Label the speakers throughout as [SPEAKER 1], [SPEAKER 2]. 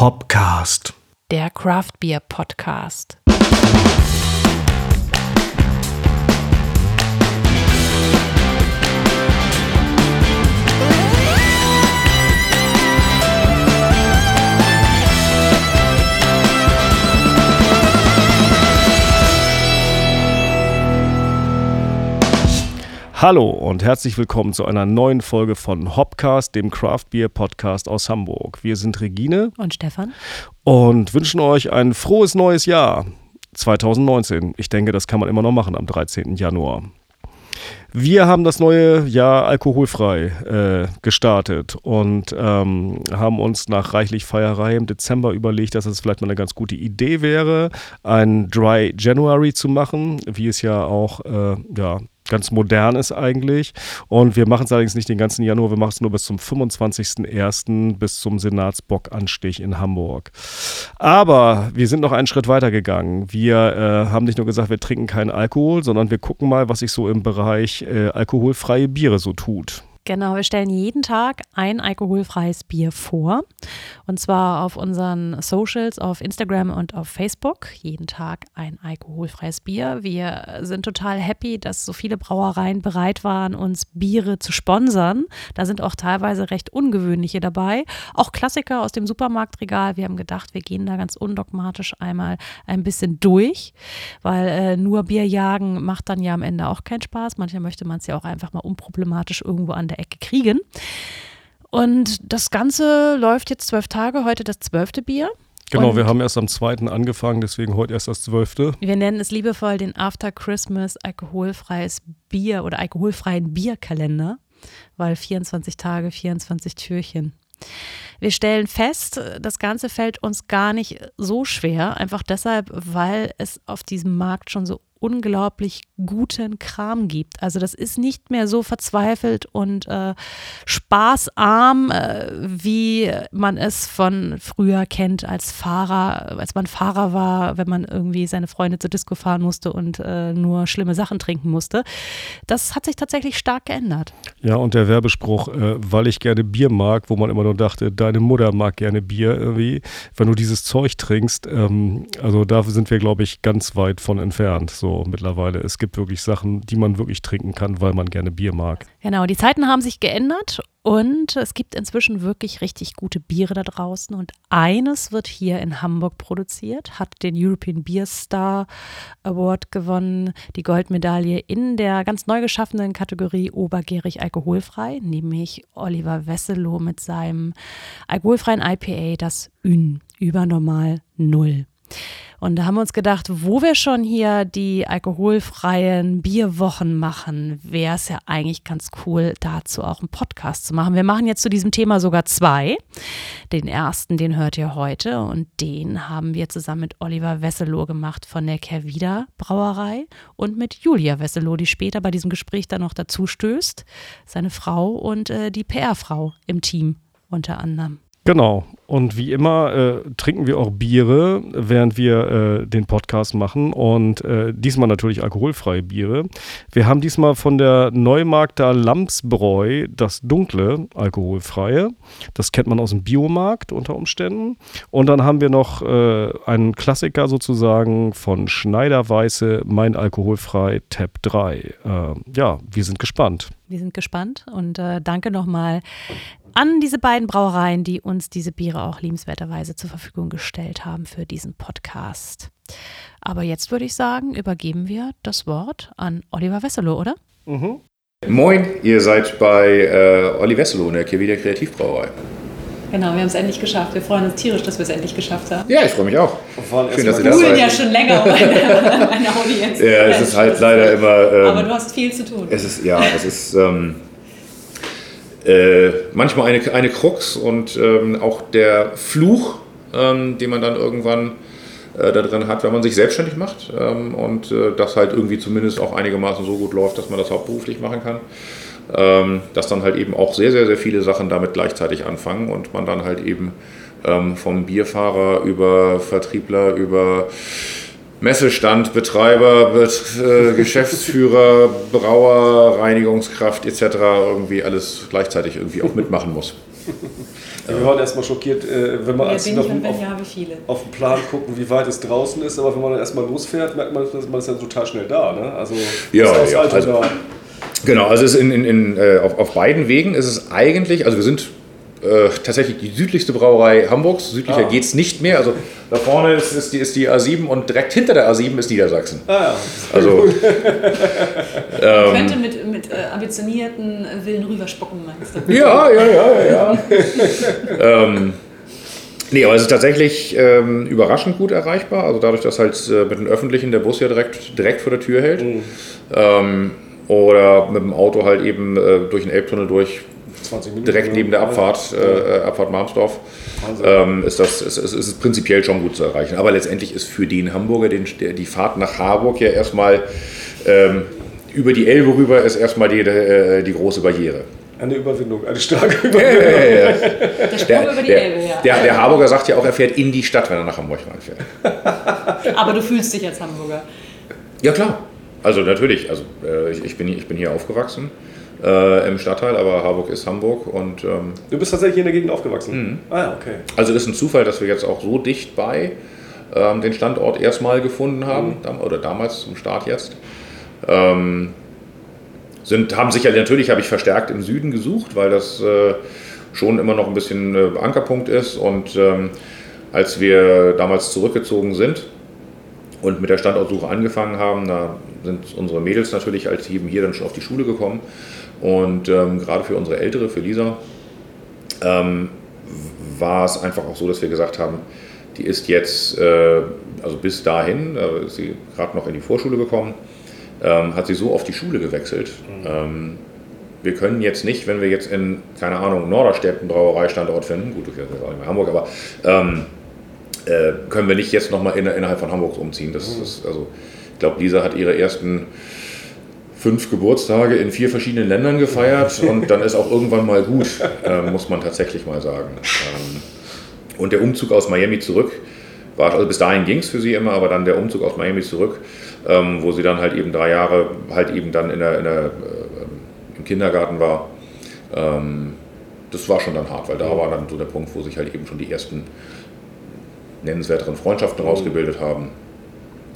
[SPEAKER 1] Hopcast.
[SPEAKER 2] Der Craft Beer Podcast.
[SPEAKER 1] Hallo und herzlich willkommen zu einer neuen Folge von Hopcast, dem Craft Beer Podcast aus Hamburg. Wir sind Regine
[SPEAKER 2] Und Stefan?
[SPEAKER 1] und wünschen euch ein frohes neues Jahr 2019. Ich denke, das kann man immer noch machen am 13. Januar. Wir haben das neue Jahr alkoholfrei äh, gestartet und ähm, haben uns nach reichlich Feierei im Dezember überlegt, dass es vielleicht mal eine ganz gute Idee wäre, ein Dry January zu machen, wie es ja auch äh, ja, ganz modern ist eigentlich. Und wir machen es allerdings nicht den ganzen Januar, wir machen es nur bis zum 25.01. bis zum Senatsbockanstich in Hamburg. Aber wir sind noch einen Schritt weiter gegangen. Wir äh, haben nicht nur gesagt, wir trinken keinen Alkohol, sondern wir gucken mal, was sich so im Bereich äh, alkoholfreie Biere so tut.
[SPEAKER 2] Genau, wir stellen jeden Tag ein alkoholfreies Bier vor. Und zwar auf unseren Socials, auf Instagram und auf Facebook. Jeden Tag ein alkoholfreies Bier. Wir sind total happy, dass so viele Brauereien bereit waren, uns Biere zu sponsern. Da sind auch teilweise recht ungewöhnliche dabei. Auch Klassiker aus dem Supermarktregal. Wir haben gedacht, wir gehen da ganz undogmatisch einmal ein bisschen durch, weil äh, nur Bier jagen macht dann ja am Ende auch keinen Spaß. Manchmal möchte man es ja auch einfach mal unproblematisch irgendwo an der Ecke kriegen. Und das Ganze läuft jetzt zwölf Tage, heute das zwölfte Bier.
[SPEAKER 1] Genau,
[SPEAKER 2] Und
[SPEAKER 1] wir haben erst am 2. angefangen, deswegen heute erst das 12.
[SPEAKER 2] Wir nennen es liebevoll den After Christmas alkoholfreies Bier oder alkoholfreien Bierkalender, weil 24 Tage, 24 Türchen. Wir stellen fest, das Ganze fällt uns gar nicht so schwer, einfach deshalb, weil es auf diesem Markt schon so unglaublich guten Kram gibt. Also das ist nicht mehr so verzweifelt und äh, spaßarm, äh, wie man es von früher kennt als Fahrer, als man Fahrer war, wenn man irgendwie seine Freunde zur Disco fahren musste und äh, nur schlimme Sachen trinken musste. Das hat sich tatsächlich stark geändert.
[SPEAKER 1] Ja, und der Werbespruch, äh, weil ich gerne Bier mag, wo man immer nur dachte, deine Mutter mag gerne Bier irgendwie, wenn du dieses Zeug trinkst, ähm, also da sind wir, glaube ich, ganz weit von entfernt, so mittlerweile. Es gibt wirklich Sachen, die man wirklich trinken kann, weil man gerne Bier mag.
[SPEAKER 2] Genau, die Zeiten haben sich geändert und es gibt inzwischen wirklich richtig gute Biere da draußen. Und eines wird hier in Hamburg produziert, hat den European Beer Star Award gewonnen, die Goldmedaille in der ganz neu geschaffenen Kategorie obergärig alkoholfrei, nämlich Oliver Wesselow mit seinem alkoholfreien IPA, das Ün, übernormal null. Und da haben wir uns gedacht, wo wir schon hier die alkoholfreien Bierwochen machen, wäre es ja eigentlich ganz cool, dazu auch einen Podcast zu machen. Wir machen jetzt zu diesem Thema sogar zwei. Den ersten, den hört ihr heute und den haben wir zusammen mit Oliver Wesselow gemacht von der Kervida Brauerei und mit Julia Wesselow, die später bei diesem Gespräch dann noch dazu stößt. Seine Frau und äh, die PR-Frau im Team unter anderem.
[SPEAKER 1] Genau. Und wie immer äh, trinken wir auch Biere, während wir äh, den Podcast machen. Und äh, diesmal natürlich alkoholfreie Biere. Wir haben diesmal von der Neumarkter Lamsbräu das dunkle alkoholfreie. Das kennt man aus dem Biomarkt unter Umständen. Und dann haben wir noch äh, einen Klassiker sozusagen von Schneiderweiße, mein alkoholfrei Tab 3. Äh, ja, wir sind gespannt.
[SPEAKER 2] Wir sind gespannt und äh, danke nochmal an diese beiden Brauereien, die uns diese Biere auch liebenswerterweise zur Verfügung gestellt haben für diesen Podcast. Aber jetzt würde ich sagen, übergeben wir das Wort an Oliver Wesselow, oder?
[SPEAKER 3] Moin, ihr seid bei äh, Olli Wesselow in der Kevida Kreativbrauerei.
[SPEAKER 2] Genau, wir haben es endlich geschafft. Wir freuen uns tierisch, dass wir es endlich geschafft haben.
[SPEAKER 3] Ja, ich freue mich auch. Schön, dass ihr da
[SPEAKER 2] Buhlen ja
[SPEAKER 3] seid.
[SPEAKER 2] schon länger um eine, eine Audienz.
[SPEAKER 3] Ja, es ist halt leider immer.
[SPEAKER 2] Aber
[SPEAKER 3] Ähm,
[SPEAKER 2] du hast viel zu tun.
[SPEAKER 3] es ist, ja, es ist ähm, äh, manchmal eine, eine Krux und ähm, auch der Fluch, ähm, den man dann irgendwann äh, da drin hat, wenn man sich selbstständig macht ähm, und äh, das halt irgendwie zumindest auch einigermaßen so gut läuft, dass man das hauptberuflich machen kann. ähm, dass dann halt eben auch sehr, sehr, sehr viele Sachen damit gleichzeitig anfangen und man dann halt eben ähm, vom Bierfahrer über Vertriebler, über Messestand, Betreiber, Bet äh, Geschäftsführer, Brauer, Reinigungskraft etc. irgendwie alles gleichzeitig irgendwie auch mitmachen muss.
[SPEAKER 1] Wir waren erstmal schockiert, äh, wenn man
[SPEAKER 2] Wer
[SPEAKER 1] als
[SPEAKER 2] bin
[SPEAKER 1] auf, auf,
[SPEAKER 2] ja,
[SPEAKER 1] den Plan gucken, wie weit es draußen ist, aber wenn man dann erstmal losfährt, merkt man, dass man ist ja total schnell da. Ne? Also
[SPEAKER 3] Ja,
[SPEAKER 1] ist
[SPEAKER 3] ja, also-
[SPEAKER 1] da.
[SPEAKER 3] Genau, also es ist in, in, in, äh, auf, auf beiden Wegen ist es eigentlich, also wir sind äh, tatsächlich die südlichste Brauerei Hamburgs. Südlicher
[SPEAKER 1] Ah.
[SPEAKER 3] geht es nicht mehr. Also da vorne ist, ist, die, ist die A7 und direkt hinter der A7 ist Niedersachsen.
[SPEAKER 1] Ah, ja.
[SPEAKER 3] Also ähm,
[SPEAKER 2] Könnte mit, mit äh, ambitionierten Willen rüberspucken, meinst du?
[SPEAKER 3] Ja, ja, ja, ja. ähm, nee, aber es ist tatsächlich ähm, überraschend gut erreichbar. Also dadurch, dass halt äh, mit dem Öffentlichen der Bus ja direkt, direkt vor der Tür hält. Ähm, oder mit dem Auto halt eben äh, durch den Elbtunnel durch,
[SPEAKER 1] 20 Minuten.
[SPEAKER 3] Direkt neben der Abfahrt, äh, äh, Abfahrt Marmsdorf,
[SPEAKER 1] Wahnsinn.
[SPEAKER 3] ähm, ist das ist, ist, ist prinzipiell schon gut zu erreichen. Aber letztendlich ist für den Hamburger den, der, die Fahrt nach Harburg ja erstmal ähm, über die Elbe rüber ist erstmal die, äh, die große Barriere.
[SPEAKER 1] Eine Überwindung, eine starke Überwindung.
[SPEAKER 3] ja, ja, ja.
[SPEAKER 2] Der Sprung
[SPEAKER 3] Der,
[SPEAKER 2] über die
[SPEAKER 3] der,
[SPEAKER 2] Elbe, ja.
[SPEAKER 3] der, der Harburger sagt ja auch, er fährt in die Stadt, wenn er nach Hamburg reinfährt.
[SPEAKER 2] Aber du fühlst dich als Hamburger.
[SPEAKER 3] Ja, klar. Also natürlich. Also äh, ich, ich, bin, ich bin hier aufgewachsen äh, im Stadtteil, aber Harburg ist Hamburg. Und ähm,
[SPEAKER 1] Du bist tatsächlich in der Gegend aufgewachsen?
[SPEAKER 3] Mhm.
[SPEAKER 1] Ah ja, okay.
[SPEAKER 3] also ist ein Zufall, dass wir jetzt auch so dicht bei ähm, den Standort erstmal gefunden haben, dam- oder damals zum Start jetzt. Ähm, sind, haben sicherlich, natürlich habe ich verstärkt im Süden gesucht, weil das äh, schon immer noch ein bisschen äh, Ankerpunkt ist. Und ähm, als wir damals zurückgezogen sind und mit der Standortsuche angefangen haben, da sind unsere Mädels natürlich als eben hier dann schon auf die Schule gekommen. Und ähm, gerade für unsere Ältere, für Lisa, ähm, war es einfach auch so, dass wir gesagt haben, die ist jetzt, äh, also bis dahin, äh, ist sie gerade noch in die Vorschule gekommen, ähm, hat sie so auf die Schule gewechselt. Ähm, wir können jetzt nicht, wenn wir jetzt in, keine Ahnung, Norderstedt einen Brauereistandort finden, gut, das ist auch nicht mehr Hamburg, aber ähm, äh, können wir nicht jetzt nochmal in, innerhalb von Hamburgs umziehen. Das ist, also, ich glaube, Lisa hat ihre ersten fünf Geburtstage in vier verschiedenen Ländern gefeiert und dann ist auch irgendwann mal gut, ähm, muss man tatsächlich mal sagen. Ähm, und der Umzug aus Miami zurück war, also bis dahin ging es für sie immer, aber dann der Umzug aus Miami zurück, ähm, wo sie dann halt eben drei Jahre halt eben dann in der, in der, äh, im Kindergarten war, ähm, das war schon dann hart, weil da war dann so der Punkt, wo sich halt eben schon die ersten nennenswerteren Freundschaften rausgebildet haben.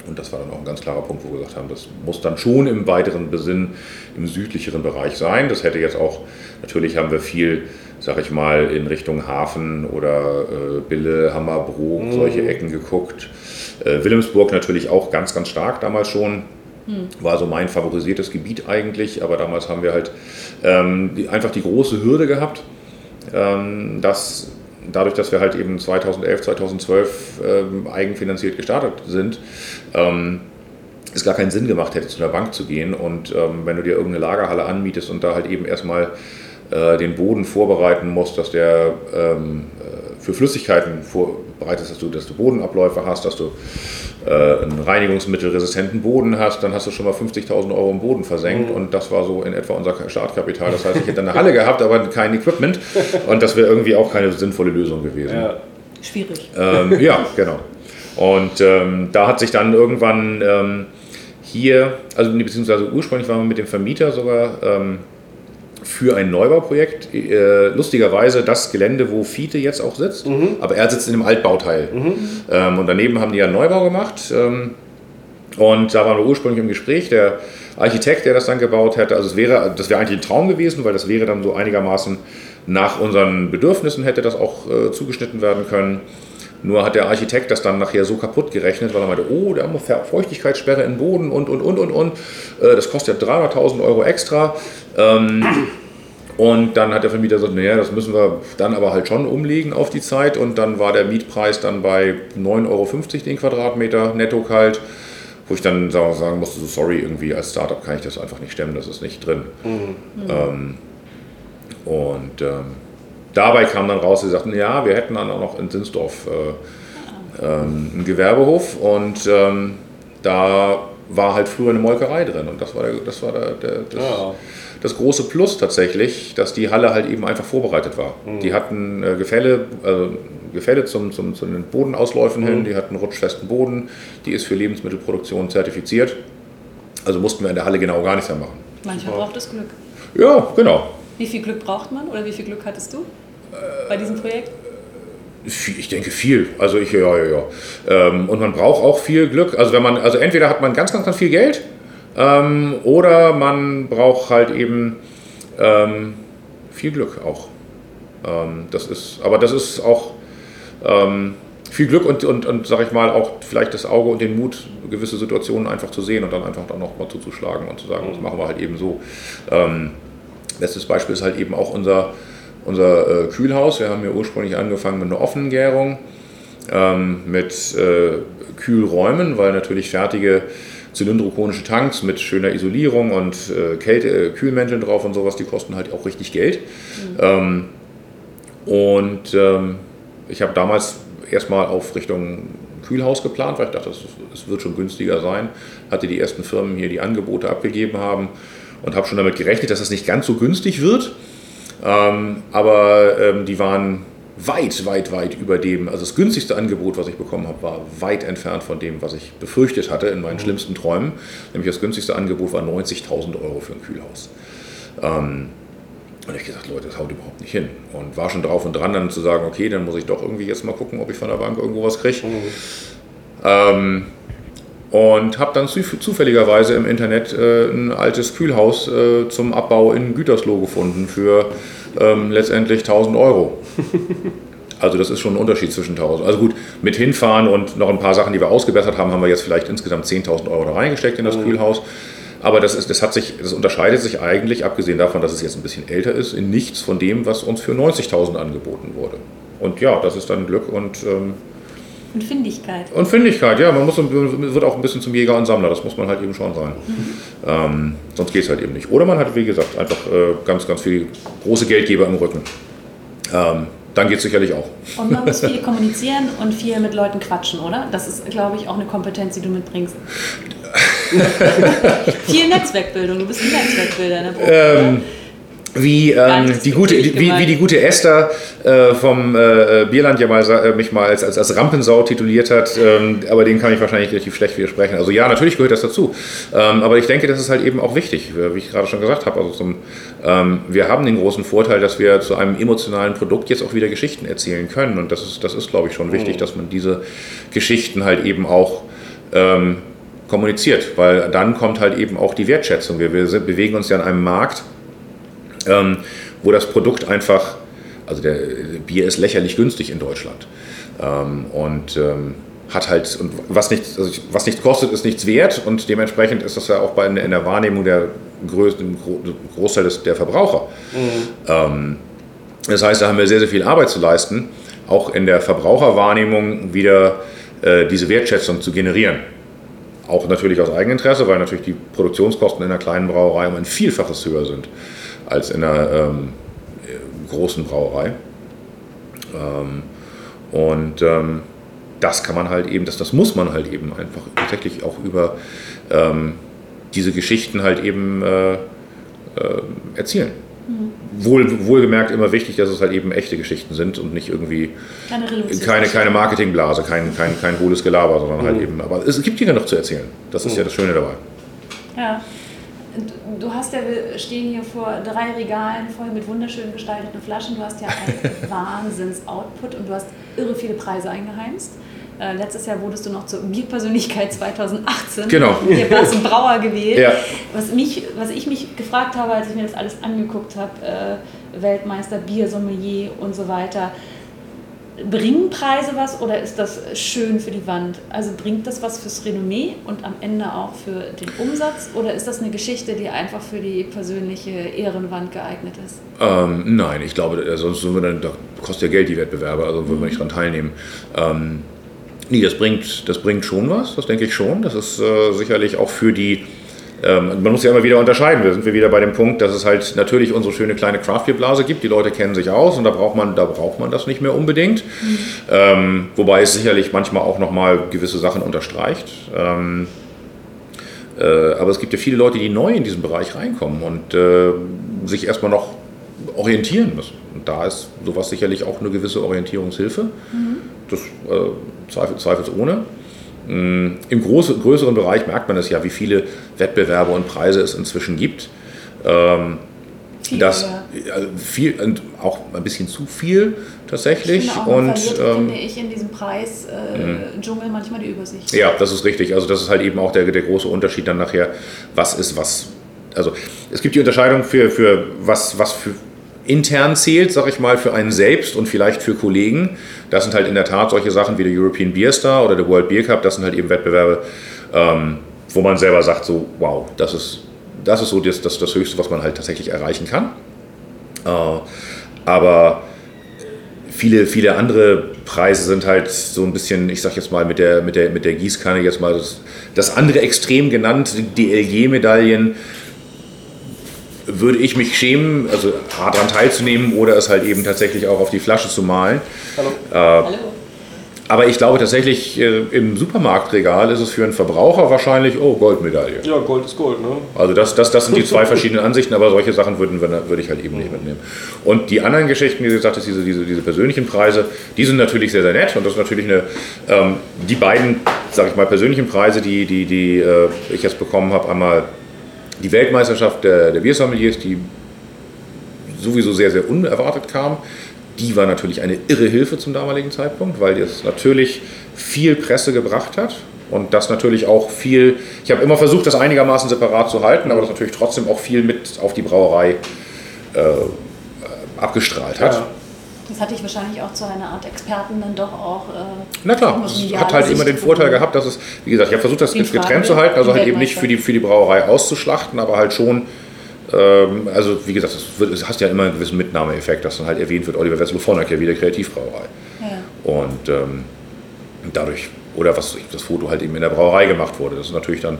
[SPEAKER 3] Und das war dann auch ein ganz klarer Punkt, wo wir gesagt haben, das muss dann schon im weiteren Besinn im südlicheren Bereich sein. Das hätte jetzt auch, natürlich haben wir viel, sag ich mal, in Richtung Hafen oder äh, Bille, Hammerbrook, solche Ecken geguckt. Äh, Wilhelmsburg natürlich auch ganz, ganz stark damals schon. War so mein favorisiertes Gebiet eigentlich, aber damals haben wir halt ähm, die, einfach die große Hürde gehabt, ähm, dass dadurch, dass wir halt eben 2011, 2012 ähm, eigenfinanziert gestartet sind, ähm, es gar keinen Sinn gemacht hätte, zu einer Bank zu gehen. Und ähm, wenn du dir irgendeine Lagerhalle anmietest und da halt eben erstmal äh, den Boden vorbereiten musst, dass der ähm, äh, für Flüssigkeiten vorbereitet ist, dass du, dass du Bodenabläufe hast, dass du einen reinigungsmittelresistenten Boden hast, dann hast du schon mal 50.000 Euro im Boden versenkt und das war so in etwa unser Startkapital. Das heißt, ich hätte eine Halle gehabt, aber kein Equipment und das wäre irgendwie auch keine sinnvolle Lösung gewesen.
[SPEAKER 1] Ja.
[SPEAKER 2] Schwierig.
[SPEAKER 3] Ähm, ja, genau. Und ähm, da hat sich dann irgendwann ähm, hier, also beziehungsweise ursprünglich waren wir mit dem Vermieter sogar ähm, für ein Neubauprojekt, äh, lustigerweise das Gelände, wo Fiete jetzt auch sitzt, aber er sitzt in dem Altbauteil. Ähm, und daneben haben die ja einen Neubau gemacht. Ähm, und da waren wir ursprünglich im Gespräch. Der Architekt, der das dann gebaut hätte, also es wäre, das wäre eigentlich ein Traum gewesen, weil das wäre dann so einigermaßen nach unseren Bedürfnissen hätte das auch äh, zugeschnitten werden können. Nur hat der Architekt das dann nachher so kaputt gerechnet, weil er meinte, oh, da haben wir Feuchtigkeitssperre im Boden und, und, und, und, und. Äh, das kostet ja 300.000 Euro extra. Ähm, und dann hat der Vermieter gesagt, naja, das müssen wir dann aber halt schon umlegen auf die Zeit. Und dann war der Mietpreis dann bei 9,50 Euro den Quadratmeter netto kalt. Wo ich dann sagen musste, so sorry, irgendwie als Startup kann ich das einfach nicht stemmen, das ist nicht drin. Ähm, und ähm, dabei kam dann raus, sie sagten, ja, wir hätten dann auch noch in Sinsdorf äh, ähm, einen Gewerbehof und ähm, da war halt früher eine Molkerei drin und das war, der, das, war der, der, das,
[SPEAKER 1] Ja.
[SPEAKER 3] das große Plus tatsächlich, dass die Halle halt eben einfach vorbereitet war. Die hatten äh, Gefälle, also Gefälle zum, zum, zu den Bodenausläufen hin, die hatten rutschfesten Boden, die ist für Lebensmittelproduktion zertifiziert. Also mussten wir in der Halle genau gar nichts mehr machen.
[SPEAKER 2] Manchmal braucht es Glück.
[SPEAKER 3] Ja, genau.
[SPEAKER 2] Wie viel Glück braucht man oder wie viel Glück hattest du? Bei diesem Projekt?
[SPEAKER 3] Ich denke viel. Also ich, ja, ja, ja. Ähm, und man braucht auch viel Glück. Also wenn man, also entweder hat man ganz, ganz, ganz viel Geld ähm, oder man braucht halt eben ähm, viel Glück auch. Ähm, das ist, aber das ist auch ähm, viel Glück und, und, und sag ich mal, auch vielleicht das Auge und den Mut, gewisse Situationen einfach zu sehen und dann einfach dann noch mal zuzuschlagen und zu sagen, das machen wir halt eben so. Bestes Beispiel ist halt eben auch unser unser äh, Kühlhaus. Wir haben hier ursprünglich angefangen mit einer offenen Gärung, ähm, mit äh, Kühlräumen, weil natürlich fertige zylindrokonische Tanks mit schöner Isolierung und äh, Kälte, äh, Kühlmänteln drauf und sowas, die kosten halt auch richtig Geld. Mhm. Ähm, und ähm, ich habe damals erstmal auf Richtung Kühlhaus geplant, weil ich dachte, es wird schon günstiger sein. Hatte die ersten Firmen hier die Angebote abgegeben haben und habe schon damit gerechnet, dass es nicht ganz so günstig wird. Ähm, aber ähm, die waren weit, weit, weit über dem, also das günstigste Angebot, was ich bekommen habe, war weit entfernt von dem, was ich befürchtet hatte in meinen mhm. schlimmsten Träumen. Nämlich das günstigste Angebot war 90.000 Euro für ein Kühlhaus. Ähm, und ich gesagt, Leute, das haut überhaupt nicht hin. Und war schon drauf und dran, dann zu sagen, okay, dann muss ich doch irgendwie jetzt mal gucken, ob ich von der Bank irgendwo was kriege. Mhm. Ähm, und habe dann zufälligerweise im Internet äh, ein altes Kühlhaus äh, zum Abbau in Gütersloh gefunden für ähm, letztendlich 1000 Euro. Also das ist schon ein Unterschied zwischen 1000. Also gut, mit hinfahren und noch ein paar Sachen, die wir ausgebessert haben, haben wir jetzt vielleicht insgesamt 10.000 Euro da reingesteckt in das mhm. Kühlhaus. Aber das, ist, das, hat sich, das unterscheidet sich eigentlich, abgesehen davon, dass es jetzt ein bisschen älter ist, in nichts von dem, was uns für 90.000 angeboten wurde. Und ja, das ist dann Glück und ähm,
[SPEAKER 2] und Findigkeit.
[SPEAKER 3] Und Findigkeit, ja. Man muss, wird auch ein bisschen zum Jäger und Sammler, das muss man halt eben schon sein. Mhm. Ähm, sonst geht es halt eben nicht. Oder man hat, wie gesagt, einfach äh, ganz, ganz viele große Geldgeber im Rücken. Ähm, dann geht es sicherlich auch.
[SPEAKER 2] Und man muss viel kommunizieren und viel mit Leuten quatschen, oder? Das ist, glaube ich, auch eine Kompetenz, die du mitbringst. viel Netzwerkbildung, du bist ein Netzwerkbilder Branche. Ähm,
[SPEAKER 3] wie, ähm, die gute, wie, wie, die gute Esther äh, vom äh, Bierland ja mal äh, mich mal als, als, als Rampensau tituliert hat, ähm, aber den kann ich wahrscheinlich relativ schlecht widersprechen. Also ja, natürlich gehört das dazu. Ähm, aber ich denke, das ist halt eben auch wichtig, wie ich gerade schon gesagt habe. Also zum, ähm, wir haben den großen Vorteil, dass wir zu einem emotionalen Produkt jetzt auch wieder Geschichten erzählen können. Und das ist, das ist glaube ich, schon wichtig, mhm. dass man diese Geschichten halt eben auch ähm, kommuniziert, weil dann kommt halt eben auch die Wertschätzung. Wir, wir bewegen uns ja in einem Markt, ähm, wo das Produkt einfach, also der Bier ist lächerlich günstig in Deutschland ähm, und ähm, hat halt, und was nichts, also was nichts kostet, ist nichts wert und dementsprechend ist das ja auch bei, in der Wahrnehmung der größten Großteil des, der Verbraucher. Mhm. Ähm, das heißt, da haben wir sehr, sehr viel Arbeit zu leisten, auch in der Verbraucherwahrnehmung wieder äh, diese Wertschätzung zu generieren. Auch natürlich aus Eigeninteresse, weil natürlich die Produktionskosten in einer kleinen Brauerei um ein Vielfaches höher sind als in einer ähm, großen Brauerei. Ähm, und ähm, das kann man halt eben, das, das muss man halt eben einfach tatsächlich auch über ähm, diese Geschichten halt eben äh, äh, erzählen. Mhm. Wohl, wohlgemerkt immer wichtig, dass es halt eben echte Geschichten sind und nicht irgendwie keine, keine, keine Marketingblase, kein, kein, kein hohles Gelaber, sondern halt mhm. halt eben, aber es gibt hier noch zu erzählen. Das ist mhm. ja das Schöne dabei.
[SPEAKER 2] Ja. Du hast ja, wir stehen hier vor drei Regalen voll mit wunderschön gestalteten Flaschen. Du hast ja einen Wahnsinns-Output und du hast irre viele Preise eingeheimst. Äh, letztes Jahr wurdest du noch zur Bierpersönlichkeit 2018.
[SPEAKER 3] Genau.
[SPEAKER 2] Hier warst du Brauer gewählt. Ja. Was, mich, was ich mich gefragt habe, als ich mir das alles angeguckt habe, äh, Weltmeister, Biersommelier und so weiter, Bringen Preise was oder ist das schön für die Wand? Also bringt das was fürs Renommee und am Ende auch für den Umsatz oder ist das eine Geschichte, die einfach für die persönliche Ehrenwand geeignet ist?
[SPEAKER 3] Ähm, nein, ich glaube, sonst würden wir dann, da kostet ja Geld die Wettbewerbe, also würden wir nicht daran teilnehmen. Ähm, nee, das bringt, das bringt schon was, das denke ich schon. Das ist äh, sicherlich auch für die ähm, man muss ja immer wieder unterscheiden. Da sind wir wieder bei dem Punkt, dass es halt natürlich unsere schöne kleine Craftbeer-Blase gibt. Die Leute kennen sich aus und da braucht man, da braucht man das nicht mehr unbedingt. Mhm. Ähm, wobei es sicherlich manchmal auch nochmal gewisse Sachen unterstreicht. Ähm, äh, aber es gibt ja viele Leute, die neu in diesen Bereich reinkommen und äh, sich erstmal noch orientieren müssen. Und da ist sowas sicherlich auch eine gewisse Orientierungshilfe. Mhm. Das äh, zweifels, zweifelsohne. Mm, Im größeren Bereich merkt man es ja, wie viele Wettbewerbe und Preise es inzwischen gibt. Ähm, Viel, das ja. Also viel und auch ein bisschen zu viel tatsächlich.
[SPEAKER 4] Ich auch, und verliert, ähm, finde ich in diesem Preis äh, Dschungel manchmal die Übersicht.
[SPEAKER 3] Ja, das ist richtig. Also das ist halt eben auch der, der große Unterschied dann nachher, was ist was. Also es gibt die Unterscheidung für, für was, was für intern zählt, sag ich mal, für einen selbst und vielleicht für Kollegen. Das sind halt in der Tat solche Sachen wie der European Beer Star oder der World Beer Cup. Das sind halt eben Wettbewerbe, ähm, wo man selber sagt, so, wow, das ist das ist so das, das, das Höchste, was man halt tatsächlich erreichen kann. Äh, aber viele, viele andere Preise sind halt so ein bisschen, ich sag jetzt mal mit der, mit der, mit der Gießkanne jetzt mal das, das andere Extrem genannt, die LG-Medaillen, würde ich mich schämen, also daran teilzunehmen oder es halt eben tatsächlich auch auf die Flasche zu malen. Hallo. Äh, Hallo. Aber ich glaube tatsächlich, äh, im Supermarktregal ist es für einen Verbraucher wahrscheinlich, oh, Goldmedaille.
[SPEAKER 1] Ja, Gold ist Gold, ne?
[SPEAKER 3] Also das, das, das sind die zwei verschiedenen Ansichten, aber solche Sachen würden, würde ich halt eben nicht mitnehmen. Und die anderen Geschichten, wie gesagt, diese, diese, diese persönlichen Preise, die sind natürlich sehr, sehr nett und das ist natürlich eine, ähm, die beiden, sage ich mal, persönlichen Preise, die, die, die äh, ich jetzt bekommen habe, einmal die Weltmeisterschaft der, der Biersommeliers, die sowieso sehr, sehr unerwartet kam die war natürlich eine irre Hilfe zum damaligen Zeitpunkt, weil es natürlich viel Presse gebracht hat und das natürlich auch viel, ich habe immer versucht, das einigermaßen separat zu halten, aber das natürlich trotzdem auch viel mit auf die Brauerei äh, abgestrahlt hat. Ja.
[SPEAKER 4] Das hatte ich wahrscheinlich auch zu einer Art Experten dann doch auch. Äh,
[SPEAKER 3] Na klar, es hat halt immer den Vorteil gehabt, dass es, wie gesagt, ich habe versucht, das getrennt zu halten, also halt eben nicht für die, für die Brauerei auszuschlachten, aber halt schon ähm, also wie gesagt, es hast ja immer einen gewissen Mitnahmeeffekt, dass dann halt erwähnt wird, Oliver Wessel von der wieder Kreativbrauerei. Ja. Und ähm, dadurch, oder was das Foto halt eben in der Brauerei gemacht wurde, das ist natürlich dann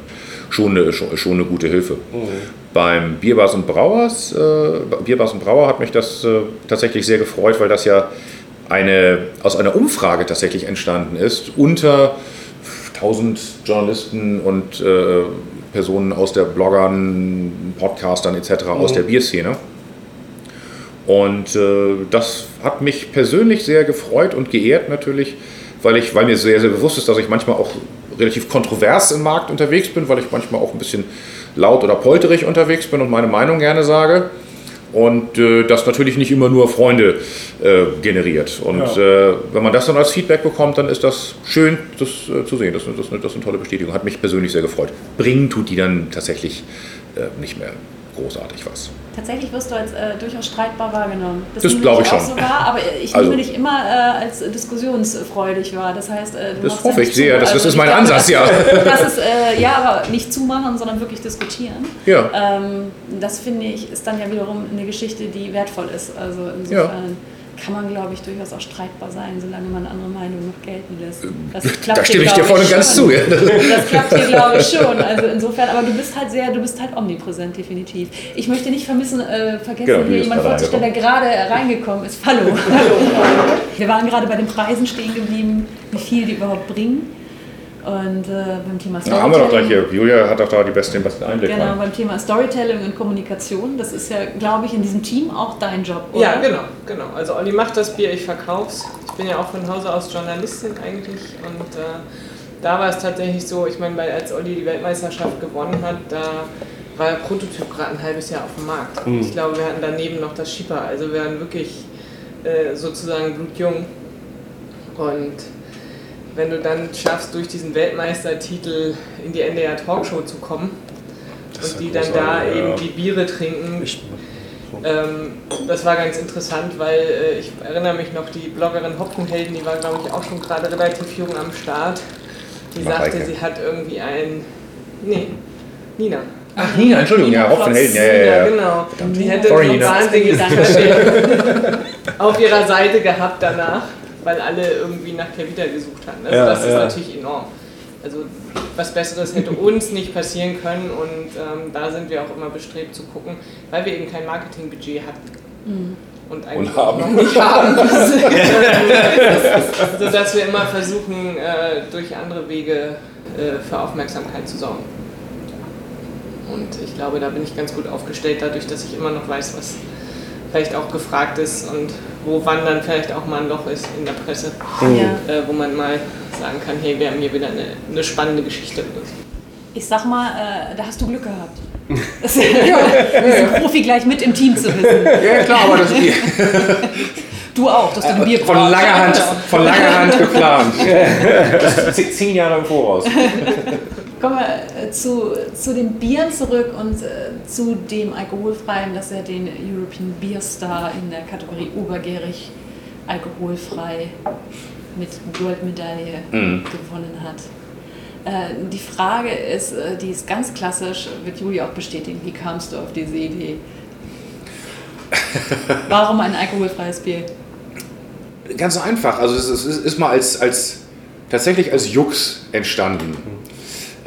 [SPEAKER 3] schon eine, schon, eine gute Hilfe. Mhm. Beim Bierbars und Brauers, äh, Bierbars und Brauer hat mich das äh, tatsächlich sehr gefreut, weil das ja eine, aus einer Umfrage tatsächlich entstanden ist unter 1000 Journalisten und äh, Personen aus der Bloggern, Podcastern etc. Mhm. aus der Bierszene. Und äh, das hat mich persönlich sehr gefreut und geehrt natürlich, weil, ich, weil mir sehr, sehr bewusst ist, dass ich manchmal auch relativ kontrovers im Markt unterwegs bin, weil ich manchmal auch ein bisschen laut oder polterig unterwegs bin und meine Meinung gerne sage und äh, das natürlich nicht immer nur Freunde äh, generiert. Und ja. äh, wenn man das dann als Feedback bekommt, dann ist das schön, das äh, zu sehen. Das, das, das, ist eine tolle Bestätigung. Hat mich persönlich sehr gefreut. Bringen tut die dann tatsächlich äh, nicht mehr großartig was.
[SPEAKER 4] Tatsächlich wirst du als äh, durchaus streitbar wahrgenommen.
[SPEAKER 3] Das, das glaube ich schon.
[SPEAKER 4] So war, aber ich also, nehme dich immer äh, als diskussionsfreudig wahr. Das heißt, äh,
[SPEAKER 3] das hoffe ich sehr. Das, also, das ist mein Ansatz, ja.
[SPEAKER 4] Das ist äh, ja, aber nicht zumachen, sondern wirklich diskutieren.
[SPEAKER 3] Ja.
[SPEAKER 4] Ähm, das finde ich ist dann ja wiederum eine Geschichte, die wertvoll ist. Also insofern. Ja kann man, glaube ich, durchaus auch streitbar sein, solange man andere Meinungen noch gelten lässt.
[SPEAKER 3] Das klappt da stimme ich dir voll und ganz zu. Ja.
[SPEAKER 4] Das klappt hier, glaube ich, schon. Also insofern, aber du bist halt sehr, du bist halt omnipräsent, definitiv. Ich möchte nicht vermissen, äh, vergessen, genau, hier jemand vorzustellen, der gerade reingekommen ist. Hallo. Hallo. Wir waren gerade bei den Preisen stehen geblieben, wie viel die überhaupt bringen. Und äh, beim Thema
[SPEAKER 3] Storytelling. Ja, haben wir doch gleich hier. Julia hat doch da die besten, besten Einblick.
[SPEAKER 4] Genau, rein. beim Thema Storytelling und Kommunikation. Das ist ja, glaube ich, in diesem Team auch dein Job,
[SPEAKER 5] oder? Ja, genau, genau. Also Olli macht das Bier, ich verkauf's. Ich bin ja auch von Hause aus Journalistin eigentlich. Und äh, da war es tatsächlich so, ich meine, als Olli die Weltmeisterschaft gewonnen hat, da war der Prototyp gerade ein halbes Jahr auf dem Markt. Mhm. Ich glaube, wir hatten daneben noch das Schipper. Also wir waren wirklich äh, sozusagen blutjung. Und wenn du dann schaffst, durch diesen Weltmeistertitel in die NDR Talkshow zu kommen und die dann da ja. eben die Biere trinken. Ähm, das war ganz interessant, weil äh, ich erinnere mich noch, die Bloggerin Hopfenhelden, die war glaube ich auch schon gerade relativ jung am Start. Die Mach sagte, Reike. sie hat irgendwie ein. Nee, Nina.
[SPEAKER 3] Ach, Nina, Entschuldigung, Nina ja, Hopfenhelden, ja, ja, ja.
[SPEAKER 5] Genau. Die hätte Sorry, so wahnsinnig auf ihrer Seite gehabt danach weil alle irgendwie nach Kevita gesucht hatten. Also ja, das ist ja. natürlich enorm. Also was Besseres hätte uns nicht passieren können und ähm, da sind wir auch immer bestrebt zu gucken, weil wir eben kein Marketingbudget hatten. Mhm. Und eigentlich und haben. noch nicht haben. sodass wir immer versuchen, äh, durch andere Wege äh, für Aufmerksamkeit zu sorgen. Und ich glaube, da bin ich ganz gut aufgestellt, dadurch, dass ich immer noch weiß, was vielleicht auch gefragt ist und wo wann dann vielleicht auch mal ein Loch ist in der Presse, mhm. äh, wo man mal sagen kann, hey, wir haben hier wieder eine, eine spannende Geschichte.
[SPEAKER 4] Ich sag mal, äh, da hast du Glück gehabt.
[SPEAKER 2] Das ist ja, diesen Profi gleich mit im Team zu wissen.
[SPEAKER 3] Ja, klar, aber das
[SPEAKER 2] Du auch, dass du ein Bier
[SPEAKER 3] von
[SPEAKER 2] brauchst.
[SPEAKER 3] langer Hand, von langer Hand geplant. Das ist zehn Jahre im Voraus.
[SPEAKER 2] Kommen wir äh, zu, zu den Bieren zurück und äh, zu dem Alkoholfreien, dass er den European Beer Star in der Kategorie obergärig alkoholfrei mit Goldmedaille gewonnen hat. Äh, die Frage ist, äh, die ist ganz klassisch, wird Julia auch bestätigen, wie kamst du auf diese Idee? Warum ein alkoholfreies Bier?
[SPEAKER 3] Ganz einfach. Also es ist, es ist mal als, als tatsächlich als Jux entstanden.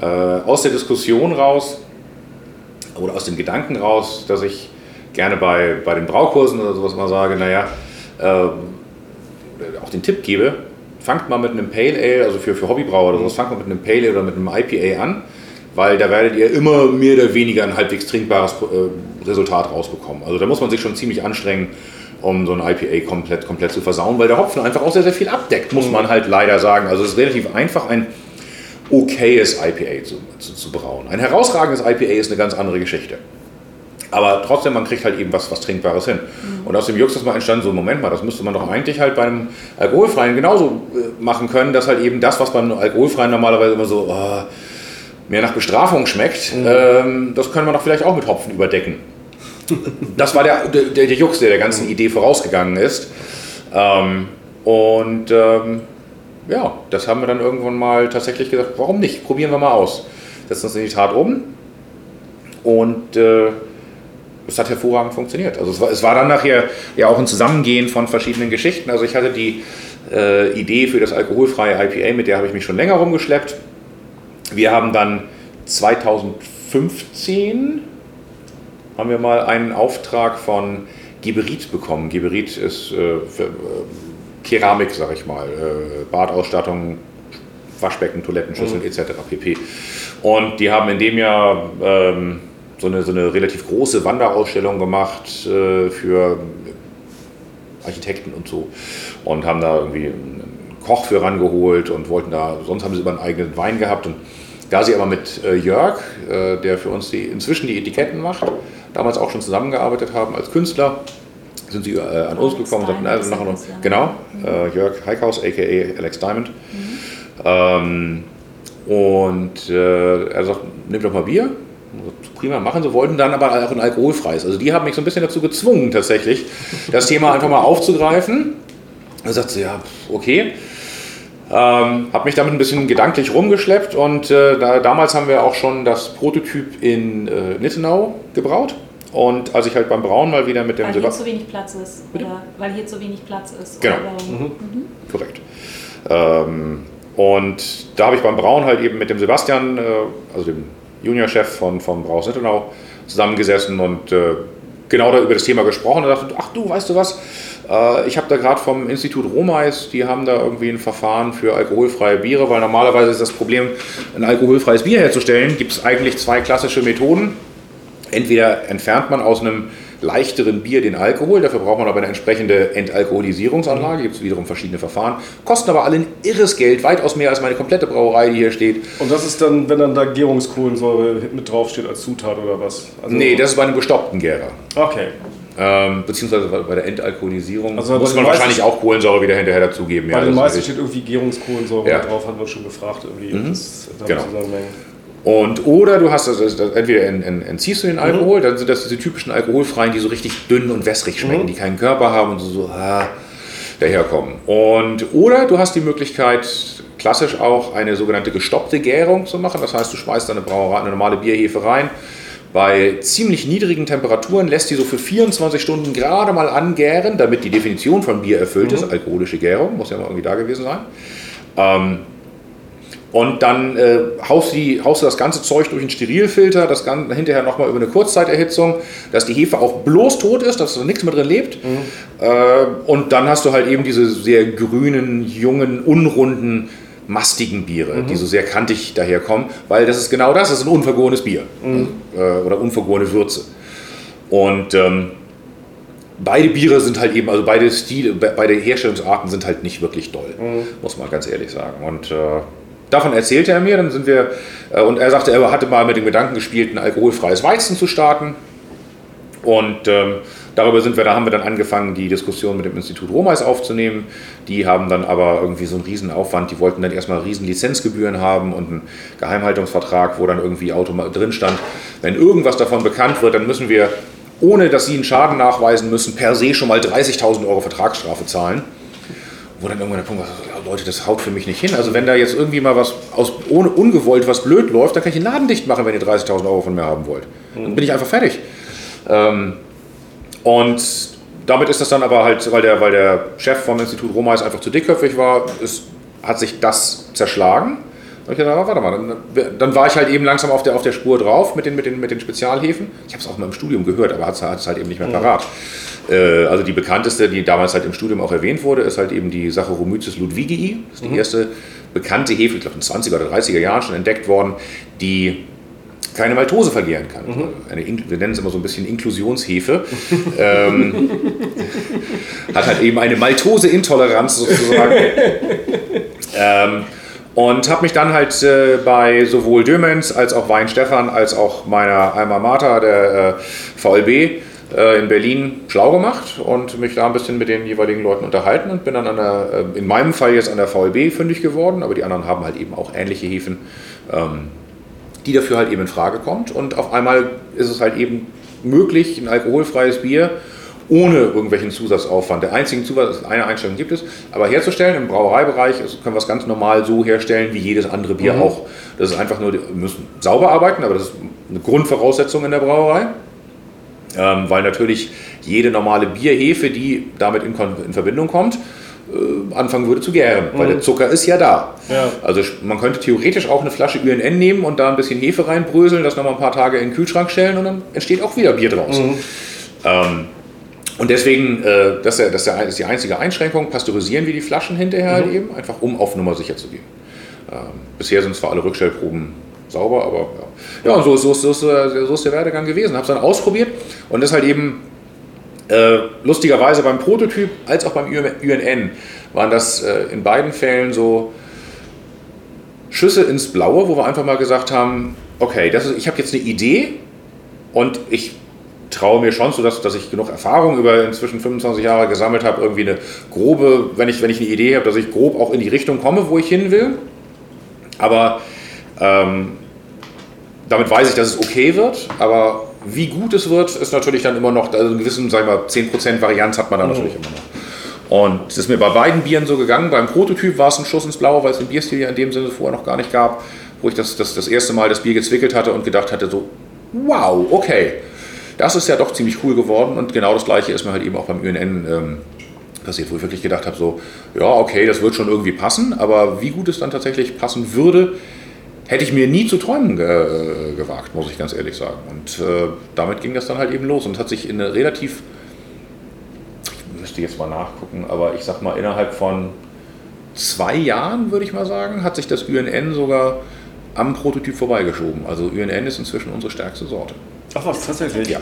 [SPEAKER 3] Äh, aus der Diskussion raus oder aus dem Gedanken raus, dass ich gerne bei, bei den Braukursen oder sowas mal sage, naja, äh, auch den Tipp gebe, fangt mal mit einem Pale Ale, also für, für Hobbybrauer oder sowas, fangt mal mit einem Pale Ale oder mit einem IPA an, weil da werdet ihr immer mehr oder weniger ein halbwegs trinkbares äh, Resultat rausbekommen. Also da muss man sich schon ziemlich anstrengen, um so ein IPA komplett, komplett zu versauen, weil der Hopfen einfach auch sehr, sehr viel abdeckt, muss man halt leider sagen. Also es ist relativ einfach, ein okayes IPA zu, zu, zu brauen. Ein herausragendes IPA ist eine ganz andere Geschichte. Aber trotzdem, man kriegt halt eben was, was Trinkbares hin. Und aus dem Jux ist mal entstanden, so, Moment mal, das müsste man doch eigentlich halt beim Alkoholfreien genauso äh, machen können, dass halt eben das, was beim Alkoholfreien normalerweise immer so äh, mehr nach Bestrafung schmeckt, ähm, das können wir doch vielleicht auch mit Hopfen überdecken. Das war der, der, der Jux, der der ganzen Idee vorausgegangen ist. Ähm, und ähm, ja, das haben wir dann irgendwann mal tatsächlich gesagt, warum nicht? Probieren wir mal aus. Setzen uns in die Tat um und äh, es hat hervorragend funktioniert. Also es war, es war dann nachher ja auch ein Zusammengehen von verschiedenen Geschichten. Also ich hatte die äh, Idee für das alkoholfreie IPA, mit der habe ich mich schon länger rumgeschleppt. Wir haben dann 2015 haben wir mal einen Auftrag von Geberit bekommen. Geberit ist äh, für, äh, Keramik, sag ich mal, äh, Badausstattung, Waschbecken, Toilettenschüsseln etc. pp. Und die haben in dem Jahr ähm, so, eine, so eine relativ große Wanderausstellung gemacht äh, für Architekten und so und haben da irgendwie einen Koch für rangeholt und wollten da, sonst haben sie immer einen eigenen Wein gehabt und da sie aber mit äh, Jörg, äh, der für uns die, inzwischen die Etiketten macht, damals auch schon zusammengearbeitet haben als Künstler, sind sie äh, an uns gekommen und sagten,
[SPEAKER 2] Diamond
[SPEAKER 3] also nachher noch, genau, äh, Jörg Heikhaus, aka Alex Diamond. Ähm, und äh, er sagt, nimm doch mal Bier. Prima, machen sie, wollten dann aber auch ein alkoholfreies. Also die haben mich so ein bisschen dazu gezwungen, tatsächlich, das Thema einfach mal aufzugreifen. Da sagt sie, ja, okay. Ähm, habe mich damit ein bisschen gedanklich rumgeschleppt und äh, da, damals haben wir auch schon das Prototyp in äh, Nittenau gebraut. Und als ich halt beim Brauen mal wieder mit dem
[SPEAKER 2] Weil hier
[SPEAKER 3] Sebastian.
[SPEAKER 2] zu wenig Platz ist. Oder weil hier zu wenig Platz ist.
[SPEAKER 3] Genau.
[SPEAKER 2] Oder warum?
[SPEAKER 3] Korrekt. Ähm, und da habe ich beim Brauen halt eben mit dem Sebastian, äh, also dem Juniorchef von, von Braus Nittenau, zusammengesessen und äh, genau da über das Thema gesprochen und dachte, ach du, weißt du was, äh, ich habe da gerade vom Institut Romais, die haben da irgendwie ein Verfahren für alkoholfreie Biere, weil normalerweise ist das Problem, ein alkoholfreies Bier herzustellen, gibt es eigentlich zwei klassische Methoden. Entweder entfernt man aus einem leichteren Bier den Alkohol, dafür braucht man aber eine entsprechende Entalkoholisierungsanlage, gibt es wiederum verschiedene Verfahren, kosten aber alle ein irres Geld, weitaus mehr als meine komplette Brauerei, die hier steht.
[SPEAKER 1] Und das ist dann, wenn dann da Gärungskohlensäure mit draufsteht als Zutat oder was? Also,
[SPEAKER 3] Nee, das ist bei einem gestoppten Gärer.
[SPEAKER 1] Okay.
[SPEAKER 3] Ähm, beziehungsweise bei der Entalkoholisierung
[SPEAKER 1] Also
[SPEAKER 3] muss
[SPEAKER 1] den
[SPEAKER 3] man wahrscheinlich auch Kohlensäure wieder hinterher dazugeben.
[SPEAKER 1] Bei den
[SPEAKER 3] das
[SPEAKER 1] meisten
[SPEAKER 3] ist
[SPEAKER 1] steht irgendwie Gärungskohlensäure
[SPEAKER 3] Ja.
[SPEAKER 1] drauf, hatten wir schon gefragt irgendwie. Das damit
[SPEAKER 3] Genau.
[SPEAKER 1] zusammenhängen.
[SPEAKER 3] Und oder du hast das, das, das entweder en, en, entziehst du den Alkohol, dann sind das diese typischen alkoholfreien, die so richtig dünn und wässrig schmecken, die keinen Körper haben und so, so ah, daherkommen. Und oder du hast die Möglichkeit, klassisch auch eine sogenannte gestoppte Gärung zu machen. Das heißt, du schmeißt eine Brauerei, eine normale Bierhefe rein. Bei ziemlich niedrigen Temperaturen lässt die so für 24 Stunden gerade mal angären, damit die Definition von Bier erfüllt ist. Alkoholische Gärung, muss ja mal irgendwie da gewesen sein. Ähm, und dann äh, haust, die, haust du das ganze Zeug durch einen Sterilfilter, das Ganze hinterher nochmal über eine Kurzzeiterhitzung, dass die Hefe auch bloß tot ist, dass da nichts mehr drin lebt. Äh, und dann hast du halt eben diese sehr grünen, jungen, unrunden, mastigen Biere, die so sehr kantig daherkommen, weil das ist genau das, das ist ein unvergorenes Bier äh, oder unvergorene Würze. Und ähm, beide Biere sind halt eben, also beide Stile, be- beide Herstellungsarten sind halt nicht wirklich doll, muss man ganz ehrlich sagen. Und äh, davon erzählte er mir, dann sind wir, äh, und er sagte, er hatte mal mit dem Gedanken gespielt, ein alkoholfreies Weizen zu starten. Und ähm, darüber sind wir, da haben wir dann angefangen, die Diskussion mit dem Institut Romais aufzunehmen. Die haben dann aber irgendwie so einen riesen Aufwand, die wollten dann erstmal riesen Lizenzgebühren haben und einen Geheimhaltungsvertrag, wo dann irgendwie drin stand, wenn irgendwas davon bekannt wird, dann müssen wir, ohne dass sie einen Schaden nachweisen müssen, per se schon mal 30.000 Euro Vertragsstrafe zahlen wo dann irgendwann der Punkt war, Leute, das haut für mich nicht hin. Also wenn da jetzt irgendwie mal was aus, ohne ungewollt was blöd läuft, dann kann ich den Laden dicht machen, wenn ihr 30.000 Euro von mir haben wollt. Dann bin ich einfach fertig. Ähm, und damit ist das dann aber halt, weil der, weil der Chef vom Institut Romais einfach zu dickköpfig war, ist, hat sich das zerschlagen. Und ich dachte, warte mal, dann, dann, war ich halt eben langsam auf der, auf der Spur drauf mit den, mit den, mit den Spezialhäfen. Ich habe es auch mal im Studium gehört, aber hat es halt eben nicht mehr parat. Äh, also die bekannteste, die damals halt im Studium auch erwähnt wurde, ist halt eben die Saccharomyces ludwigii. Das ist die mhm. erste bekannte Hefe, ich glaube in den 20er oder 30er Jahren schon entdeckt worden, die keine Maltose verlieren kann. Mhm. Eine, wir nennen es immer so ein bisschen Inklusionshefe. ähm, hat halt eben eine Maltose-Intoleranz sozusagen. ähm, und habe mich dann halt äh, bei sowohl Dömens als auch Wein Stefan als auch meiner Alma Mater, der äh, VLB, äh, in Berlin schlau gemacht und mich da ein bisschen mit den jeweiligen Leuten unterhalten und bin dann an der, äh, in meinem Fall jetzt an der VLB fündig geworden, aber die anderen haben halt eben auch ähnliche Hefen, ähm, die dafür halt eben in Frage kommt. Und auf einmal ist es halt eben möglich, ein alkoholfreies Bier ohne irgendwelchen Zusatzaufwand. Der einzige Zusatz, eine Einstellung gibt es, aber herzustellen im Brauereibereich können wir es ganz normal so herstellen wie jedes andere Bier mhm. auch. Das ist einfach nur, wir müssen sauber arbeiten, aber das ist eine Grundvoraussetzung in der Brauerei ähm, weil natürlich jede normale Bierhefe, die damit in, in Verbindung kommt, äh, anfangen würde zu gären, mhm. weil der Zucker ist ja da. Ja. Also man könnte theoretisch auch eine Flasche UNN nehmen und da ein bisschen Hefe reinbröseln, das nochmal ein paar Tage in den Kühlschrank stellen und dann entsteht auch wieder Bier draus. Mhm. Ähm, und deswegen, äh, das, ist ja, das ist die einzige Einschränkung, pasteurisieren wir die Flaschen hinterher halt mhm. eben, einfach um auf Nummer sicher zu gehen. Ähm, bisher sind zwar alle Rückstellproben sauber, aber ja. Ja, so, so, so, so, so ist der Werdegang gewesen. Habe es dann ausprobiert und das halt eben äh, lustigerweise beim Prototyp als auch beim UNN waren das äh, in beiden Fällen so Schüsse ins Blaue, wo wir einfach mal gesagt haben, okay, das ist, ich habe jetzt eine Idee und ich traue mir schon so, dass, dass ich genug Erfahrung über inzwischen 25 Jahre gesammelt habe, irgendwie eine grobe, wenn ich, wenn ich eine Idee habe, dass ich grob auch in die Richtung komme, wo ich hin will. Aber ähm, damit weiß ich, dass es okay wird, aber wie gut es wird, ist natürlich dann immer noch, also einen gewissen, sagen wir 10% Varianz hat man dann mhm. natürlich immer noch. Und es ist mir bei beiden Bieren so gegangen. Beim Prototyp war es ein Schuss ins Blaue, weil es den Bierstil ja in dem Sinne vorher noch gar nicht gab, wo ich das, das, das erste Mal das Bier gezwickelt hatte und gedacht hatte, so, wow, okay, das ist ja doch ziemlich cool geworden. Und genau das gleiche ist mir halt eben auch beim UNN ähm, passiert, wo ich wirklich gedacht habe, so, ja, okay, das wird schon irgendwie passen, aber wie gut es dann tatsächlich passen würde, hätte ich mir nie zu träumen ge gewagt, muss ich ganz ehrlich sagen. Und äh, damit ging das dann halt eben los und hat sich in eine relativ, ich müsste jetzt mal nachgucken, aber ich sag mal innerhalb von zwei Jahren, würde ich mal sagen, hat sich das UNN sogar am Prototyp vorbeigeschoben. Also UNN ist inzwischen unsere stärkste Sorte.
[SPEAKER 1] Ach was, tatsächlich?
[SPEAKER 3] Ja.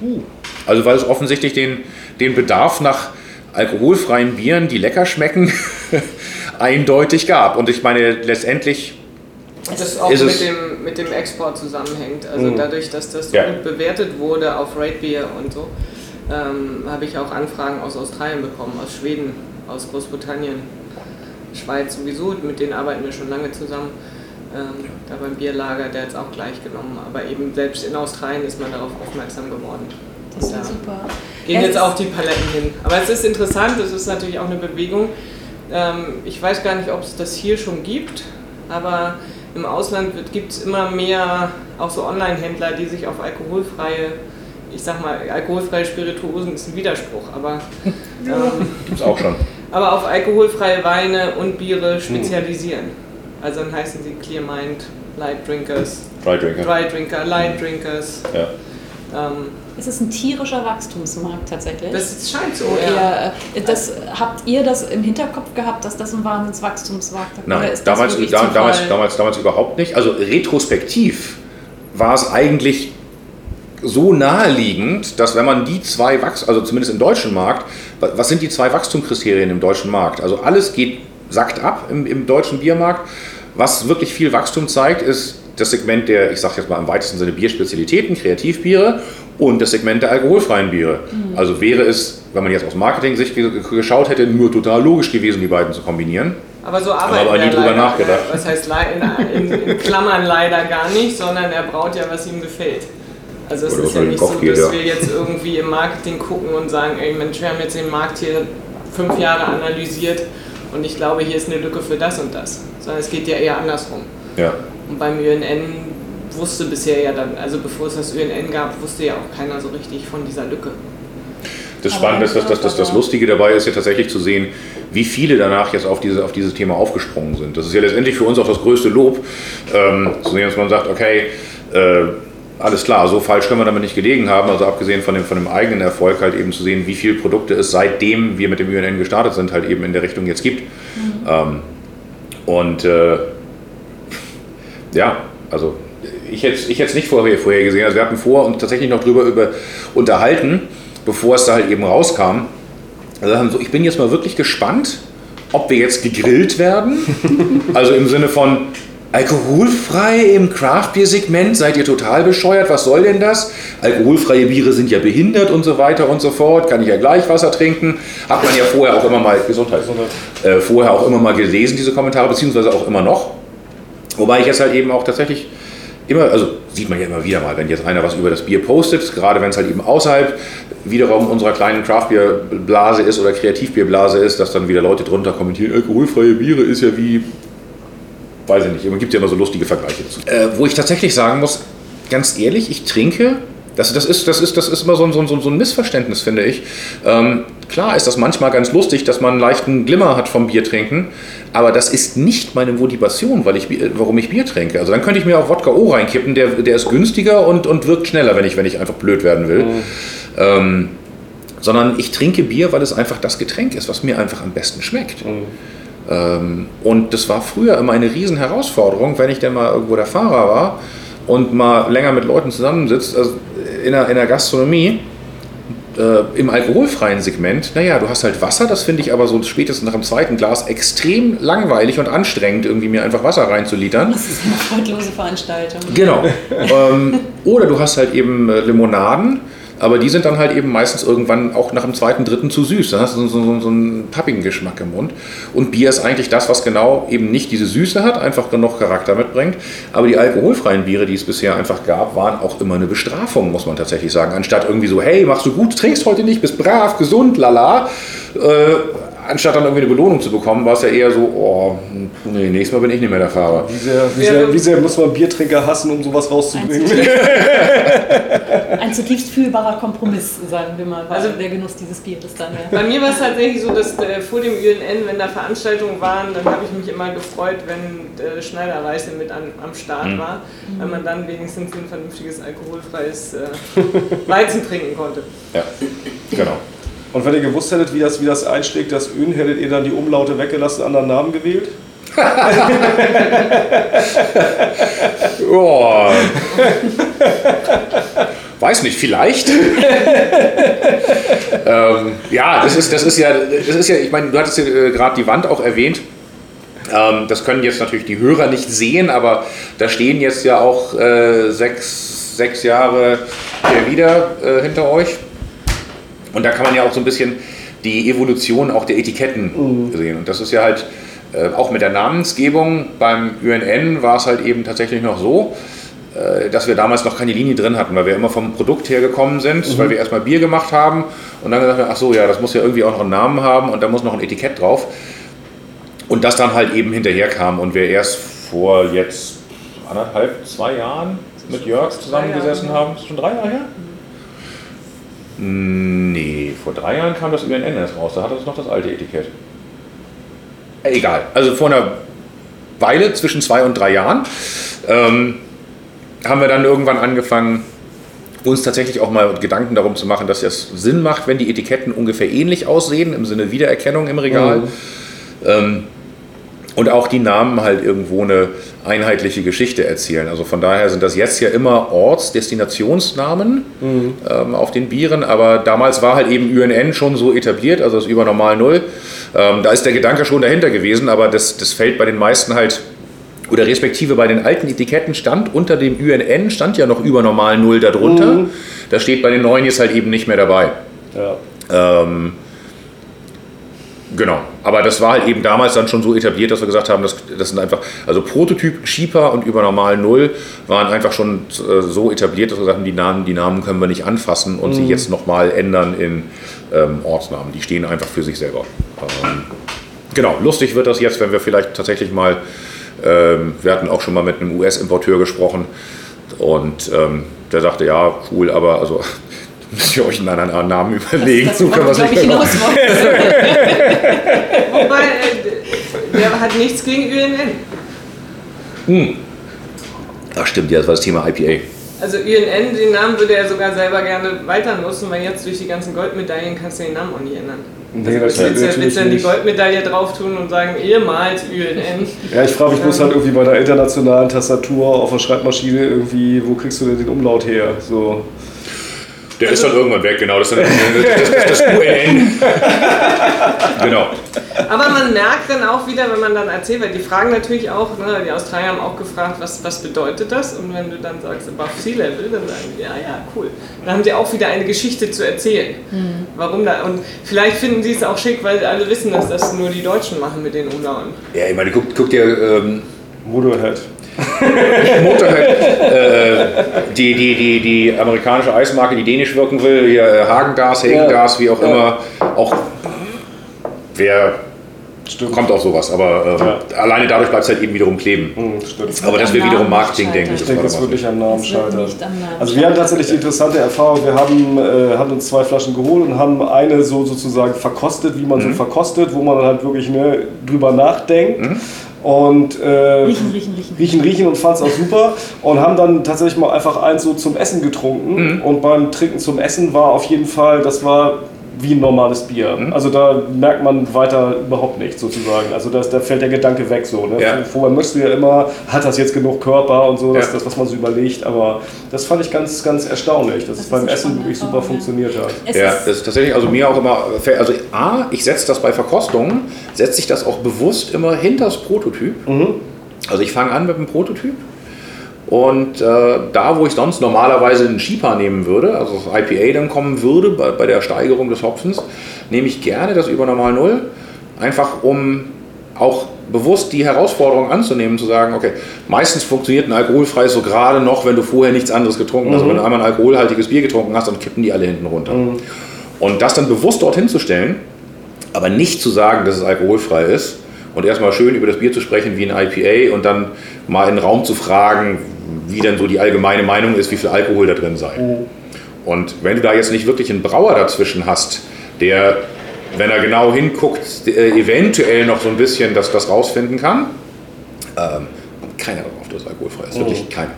[SPEAKER 3] Uh. Also weil es offensichtlich den, den Bedarf nach alkoholfreien Bieren, die lecker schmecken, eindeutig gab. Und ich meine, letztendlich
[SPEAKER 5] das auch mit dem, mit dem Export zusammenhängt. Also mhm. dadurch, dass das so ja. gut bewertet wurde auf Rate Beer und so, ähm, habe ich auch Anfragen aus Australien bekommen, aus Schweden, aus Großbritannien, Schweiz sowieso, mit denen arbeiten wir schon lange zusammen. Ähm, da beim Bierlager, der hat es auch gleich genommen. Aber eben selbst in Australien ist man darauf aufmerksam geworden.
[SPEAKER 2] Das ist ja super.
[SPEAKER 5] Gehen es jetzt auch die Paletten hin. Aber es ist interessant, es ist natürlich auch eine Bewegung. Ähm, ich weiß gar nicht, ob es das hier schon gibt, aber im Ausland gibt es immer mehr auch so Online-Händler, die sich auf alkoholfreie, ich sag mal, alkoholfreie Spirituosen ist ein Widerspruch, aber ähm,
[SPEAKER 3] gibt es auch schon.
[SPEAKER 5] Aber auf alkoholfreie Weine und Biere spezialisieren. Also dann heißen sie Clear Mind, Light Drinkers,
[SPEAKER 3] Dry Drinker,
[SPEAKER 5] Dry Drinker Light Drinkers.
[SPEAKER 3] Ja.
[SPEAKER 2] Ähm, es ist ein tierischer Wachstumsmarkt tatsächlich.
[SPEAKER 5] Das scheint so.
[SPEAKER 2] Ja. Ihr, äh, das, habt ihr das im Hinterkopf gehabt, dass das ein Wahnsinnswachstumsmarkt ist?
[SPEAKER 3] Nein, damals, da, damals, damals, damals überhaupt nicht. Also retrospektiv war es eigentlich so naheliegend, dass wenn man die zwei Wachs, also zumindest im deutschen Markt, was sind die zwei Wachstumskriterien im deutschen Markt? Also alles geht sackt ab im, im deutschen Biermarkt. Was wirklich viel Wachstum zeigt, ist das Segment der, ich sage jetzt mal im weitesten Sinne Bierspezialitäten, Kreativbiere und das Segment der alkoholfreien Biere. Mhm. Also wäre es, wenn man jetzt aus Marketing-Sicht geschaut hätte, nur total logisch gewesen, die beiden zu kombinieren.
[SPEAKER 5] Aber so arbeiten
[SPEAKER 3] aber nie drüber leider, nachgedacht.
[SPEAKER 5] Was heißt in, in, in, Klammern leider gar nicht, sondern er braut ja, was ihm gefällt. Also es Oder ist ja nicht so, dass ja. wir jetzt irgendwie im Marketing gucken und sagen, ey Mensch, wir haben jetzt den Markt hier fünf Jahre analysiert und ich glaube, hier ist eine Lücke für das und das. Sondern es geht ja eher andersrum.
[SPEAKER 3] Ja.
[SPEAKER 5] Und beim ÖNN wusste bisher ja dann, also bevor es das ÖNN gab, wusste ja auch keiner so richtig von dieser Lücke.
[SPEAKER 3] Das Spannende ist, dass, dass, dass das Lustige dabei ist, ja tatsächlich zu sehen, wie viele danach jetzt auf, diese, auf dieses Thema aufgesprungen sind. Das ist ja letztendlich für uns auch das größte Lob, ähm, zu sehen, dass man sagt, okay, äh, alles klar, so falsch können wir damit nicht gelegen haben. Also abgesehen von dem, von dem eigenen Erfolg halt eben zu sehen, wie viele Produkte es seitdem wir mit dem UNN gestartet sind, halt eben in der Richtung jetzt gibt. Mhm. Ähm, und äh, ja, also ich hätte ich es nicht vorher, vorher gesehen. Also wir hatten vor und tatsächlich noch drüber über unterhalten, bevor es da halt eben rauskam. Also ich bin jetzt mal wirklich gespannt, ob wir jetzt gegrillt werden. also im Sinne von alkoholfrei im Craft-Bier-Segment, seid ihr total bescheuert, was soll denn das? Alkoholfreie Biere sind ja behindert und so weiter und so fort, kann ich ja gleich Wasser trinken. Hat man ja vorher auch immer mal, Gesundheit, äh, vorher auch immer mal gelesen, diese Kommentare, beziehungsweise auch immer noch. Wobei ich jetzt halt eben auch tatsächlich immer, also sieht man ja immer wieder mal, wenn jetzt einer was über das Bier postet, gerade wenn es halt eben außerhalb wiederum unserer kleinen Craftbeer-Blase ist oder Kreativbierblase ist, dass dann wieder Leute drunter kommentieren, alkoholfreie Biere ist ja wie, weiß ich nicht, es gibt ja immer so lustige Vergleiche dazu. Äh, wo ich tatsächlich sagen muss, ganz ehrlich, ich trinke das, das, ist, das, ist, das ist immer so ein, so, so ein Missverständnis, finde ich. Ähm, klar ist das manchmal ganz lustig, dass man einen leichten Glimmer hat vom Bier trinken, aber das ist nicht meine Motivation, weil ich, warum ich Bier trinke. Also dann könnte ich mir auch Wodka O reinkippen, der, der ist günstiger und, und wirkt schneller, wenn ich, wenn ich einfach blöd werden will. Mhm. Ähm, sondern ich trinke Bier, weil es einfach das Getränk ist, was mir einfach am besten schmeckt. Mhm. Ähm, und das war früher immer eine riesen Herausforderung, wenn ich denn mal irgendwo der Fahrer war und mal länger mit Leuten zusammensitzt, also in der, in der Gastronomie, äh, im alkoholfreien Segment, naja, du hast halt Wasser, das finde ich aber so spätestens nach dem zweiten Glas extrem langweilig und anstrengend, irgendwie mir einfach Wasser reinzulitern.
[SPEAKER 2] Das ist eine freudlose Veranstaltung.
[SPEAKER 3] Genau. ähm, oder du hast halt eben äh, Limonaden aber die sind dann halt eben meistens irgendwann auch nach dem zweiten, dritten zu süß. Dann hast du so, so, so einen pappigen Geschmack im Mund. Und Bier ist eigentlich das, was genau eben nicht diese Süße hat, einfach noch Charakter mitbringt. Aber die alkoholfreien Biere, die es bisher einfach gab, waren auch immer eine Bestrafung, muss man tatsächlich sagen. Anstatt irgendwie so, hey, machst du gut, trinkst heute nicht, bist brav, gesund, lala. Äh, anstatt dann irgendwie eine Belohnung zu bekommen, war es ja eher so, oh, nee, nächstes Mal bin ich nicht mehr der Fahrer.
[SPEAKER 1] Wie sehr, wie sehr, wie sehr muss man Biertrinker hassen, um sowas rauszubringen?
[SPEAKER 2] Ein zutiefst fühlbarer Kompromiss, sagen wir mal, also der Genuss dieses Bieres dann. Ja.
[SPEAKER 5] Bei mir war es tatsächlich so, dass äh, vor dem UNN, wenn da Veranstaltungen waren, dann habe ich mich immer gefreut, wenn äh, Schneider Weiße mit an, am Start mhm. war, weil man dann wenigstens ein vernünftiges alkoholfreies äh, Weizen trinken konnte.
[SPEAKER 3] Ja, genau.
[SPEAKER 1] Und wenn ihr gewusst hättet, wie das, wie das einschlägt, das Ün, hättet ihr dann die Umlaute weggelassen, anderen Namen gewählt?
[SPEAKER 3] oh. Weiß nicht, vielleicht. ähm, ja, das ist, das ist ja, das ist ja, ich meine, du hattest ja äh, gerade die Wand auch erwähnt. Ähm, das können jetzt natürlich die Hörer nicht sehen, aber da stehen jetzt ja auch äh, sechs, sechs Jahre wieder äh, hinter euch. Und da kann man ja auch so ein bisschen die Evolution auch der Etiketten mhm. sehen. Und das ist ja halt äh, auch mit der Namensgebung beim UNN war es halt eben tatsächlich noch so, äh, dass wir damals noch keine Linie drin hatten, weil wir immer vom Produkt her gekommen sind, mhm. weil wir erstmal Bier gemacht haben und dann gesagt haben, ach so, ja, das muss ja irgendwie auch noch einen Namen haben und da muss noch ein Etikett drauf. Und das dann halt eben hinterher kam und wir erst vor jetzt anderthalb, zwei Jahren mit Jörg zusammengesessen haben. Ist schon drei Jahre her? Nee, vor drei Jahren kam das UNN erst raus, da hatte es noch das alte Etikett. Egal, also vor einer Weile, zwischen zwei und drei Jahren, ähm, haben wir dann irgendwann angefangen, uns tatsächlich auch mal Gedanken darum zu machen, dass es Sinn macht, wenn die Etiketten ungefähr ähnlich aussehen, im Sinne Wiedererkennung im Regal. Mhm. Ähm, und auch die Namen halt irgendwo eine einheitliche Geschichte erzählen. Also von daher sind das jetzt ja immer Orts-, Destinationsnamen mhm. ähm, auf den Bieren, aber damals war halt eben UNN schon so etabliert, also das über normal Null, Ähm, da ist der Gedanke schon dahinter gewesen, aber das, das fällt bei den meisten halt, oder respektive bei den alten Etiketten stand unter dem UNN, stand ja noch über normal Null darunter.
[SPEAKER 1] Mhm.
[SPEAKER 3] Das steht bei den neuen jetzt halt eben nicht mehr dabei.
[SPEAKER 1] Ja.
[SPEAKER 3] Ähm, genau. Aber das war halt eben damals dann schon so etabliert, dass wir gesagt haben, das, das sind einfach, also Prototyp Schieper und über normal Null waren einfach schon äh, so etabliert, dass wir gesagt haben, die Namen, die Namen können wir nicht anfassen und sie jetzt nochmal ändern in ähm, Ortsnamen. Die stehen einfach für sich selber. Ähm, genau, lustig wird das jetzt, wenn wir vielleicht tatsächlich mal, ähm, wir hatten auch schon mal mit einem US-Importeur gesprochen und ähm, der sagte, ja, cool, aber also müsst ihr euch einen anderen Namen überlegen,
[SPEAKER 2] Das
[SPEAKER 3] so können wir es nicht
[SPEAKER 2] ich, hinaus.
[SPEAKER 5] Wobei, äh, der hat nichts gegen UNN.
[SPEAKER 3] Ach stimmt, ja, das war das Thema IPA.
[SPEAKER 5] Also UNN, den Namen würde er sogar selber gerne weiter nutzen, weil jetzt durch die ganzen Goldmedaillen kannst du den Namen auch nicht ändern.
[SPEAKER 1] Nee,
[SPEAKER 5] Also
[SPEAKER 1] das
[SPEAKER 5] willst du
[SPEAKER 1] natürlich
[SPEAKER 5] willst dann die. Goldmedaille drauf tun und sagen, ehemals UNN.
[SPEAKER 1] Ja, ich frage mich bloß halt irgendwie bei der internationalen Tastatur auf der Schreibmaschine irgendwie, wo kriegst du denn den Umlaut her? So.
[SPEAKER 3] Der ist dann irgendwann weg, genau. Das ist dann das, das, das UNN. genau.
[SPEAKER 5] Aber man merkt dann auch wieder, wenn man dann erzählt, weil die fragen natürlich auch, ne, die Australier haben auch gefragt, was, was bedeutet das? Und wenn du dann sagst, above sea level, dann sagen die, ja, ja, cool. Dann haben sie auch wieder eine Geschichte zu erzählen. Warum da? Und vielleicht finden sie es auch schick, weil alle wissen, dass das nur die Deutschen machen mit den Umlauten.
[SPEAKER 3] Ja, ich meine, guck, guck dir ähm,
[SPEAKER 1] Motorhead.
[SPEAKER 3] Motorhead, äh, die, die, die, die amerikanische Eismarke, die dänisch wirken will, hier äh, Hagendas, Hagendas, wie auch
[SPEAKER 1] Ja.
[SPEAKER 3] immer. Auch wer
[SPEAKER 1] Stimmt.
[SPEAKER 3] kommt auf sowas, aber ähm, alleine dadurch bleibt es halt eben wiederum kleben.
[SPEAKER 1] Hm, stimmt.
[SPEAKER 3] Aber das
[SPEAKER 2] am
[SPEAKER 3] wäre wiederum Marketing,
[SPEAKER 2] scheitern.
[SPEAKER 3] denke ich.
[SPEAKER 1] Denke, es nicht am Namen scheitern. Also wir haben tatsächlich die interessante Erfahrung, wir haben, äh, haben uns zwei Flaschen geholt und haben eine so sozusagen verkostet, wie man
[SPEAKER 3] Mhm.
[SPEAKER 1] so verkostet, wo man dann halt wirklich ne, drüber nachdenkt.
[SPEAKER 3] Mhm.
[SPEAKER 1] Und äh,
[SPEAKER 2] Riechen, riechen, riechen.
[SPEAKER 1] riechen, riechen und fand es auch super. Und haben dann tatsächlich mal einfach eins so zum Essen getrunken.
[SPEAKER 3] Mhm.
[SPEAKER 1] Und beim Trinken zum Essen war auf jeden Fall, das war wie ein normales Bier.
[SPEAKER 3] Mhm.
[SPEAKER 1] Also da merkt man weiter überhaupt nichts sozusagen. Also das, da fällt der Gedanke weg so. Ne?
[SPEAKER 3] Ja.
[SPEAKER 1] Vorher möchtest du ja immer, hat das jetzt genug Körper und so, das
[SPEAKER 3] Ja.
[SPEAKER 1] ist das, was man so überlegt. Aber das fand ich ganz, ganz erstaunlich, dass
[SPEAKER 2] Das
[SPEAKER 1] es beim Essen wirklich super
[SPEAKER 2] ja.
[SPEAKER 1] funktioniert hat.
[SPEAKER 2] Es
[SPEAKER 3] Ja, das ist tatsächlich, also mir auch immer, also A, ich setze das bei Verkostungen, setze ich das auch bewusst immer hinter das Prototyp. Also ich fange an mit dem Prototyp und äh, da, wo ich sonst normalerweise einen Schieper nehmen würde, also das IPA dann kommen würde bei, bei der Steigerung des Hopfens, nehme ich gerne das über normal Null, einfach um auch bewusst die Herausforderung anzunehmen, zu sagen, okay, meistens funktioniert ein alkoholfreies so gerade noch, wenn du vorher nichts anderes getrunken hast. Wenn du einmal ein alkoholhaltiges Bier getrunken hast, dann kippen die alle hinten runter. Und das dann bewusst dorthin zu stellen, aber nicht zu sagen, dass es alkoholfrei ist und erstmal schön über das Bier zu sprechen wie ein IPA und dann mal in den Raum zu fragen, wie denn so die allgemeine Meinung ist, wie viel Alkohol da drin sei. Und wenn du da jetzt nicht wirklich einen Brauer dazwischen hast, der, wenn er genau hinguckt, äh, eventuell noch so ein bisschen das, das rausfinden kann, ähm, keiner darauf, dass es alkoholfrei ist. Wirklich keiner.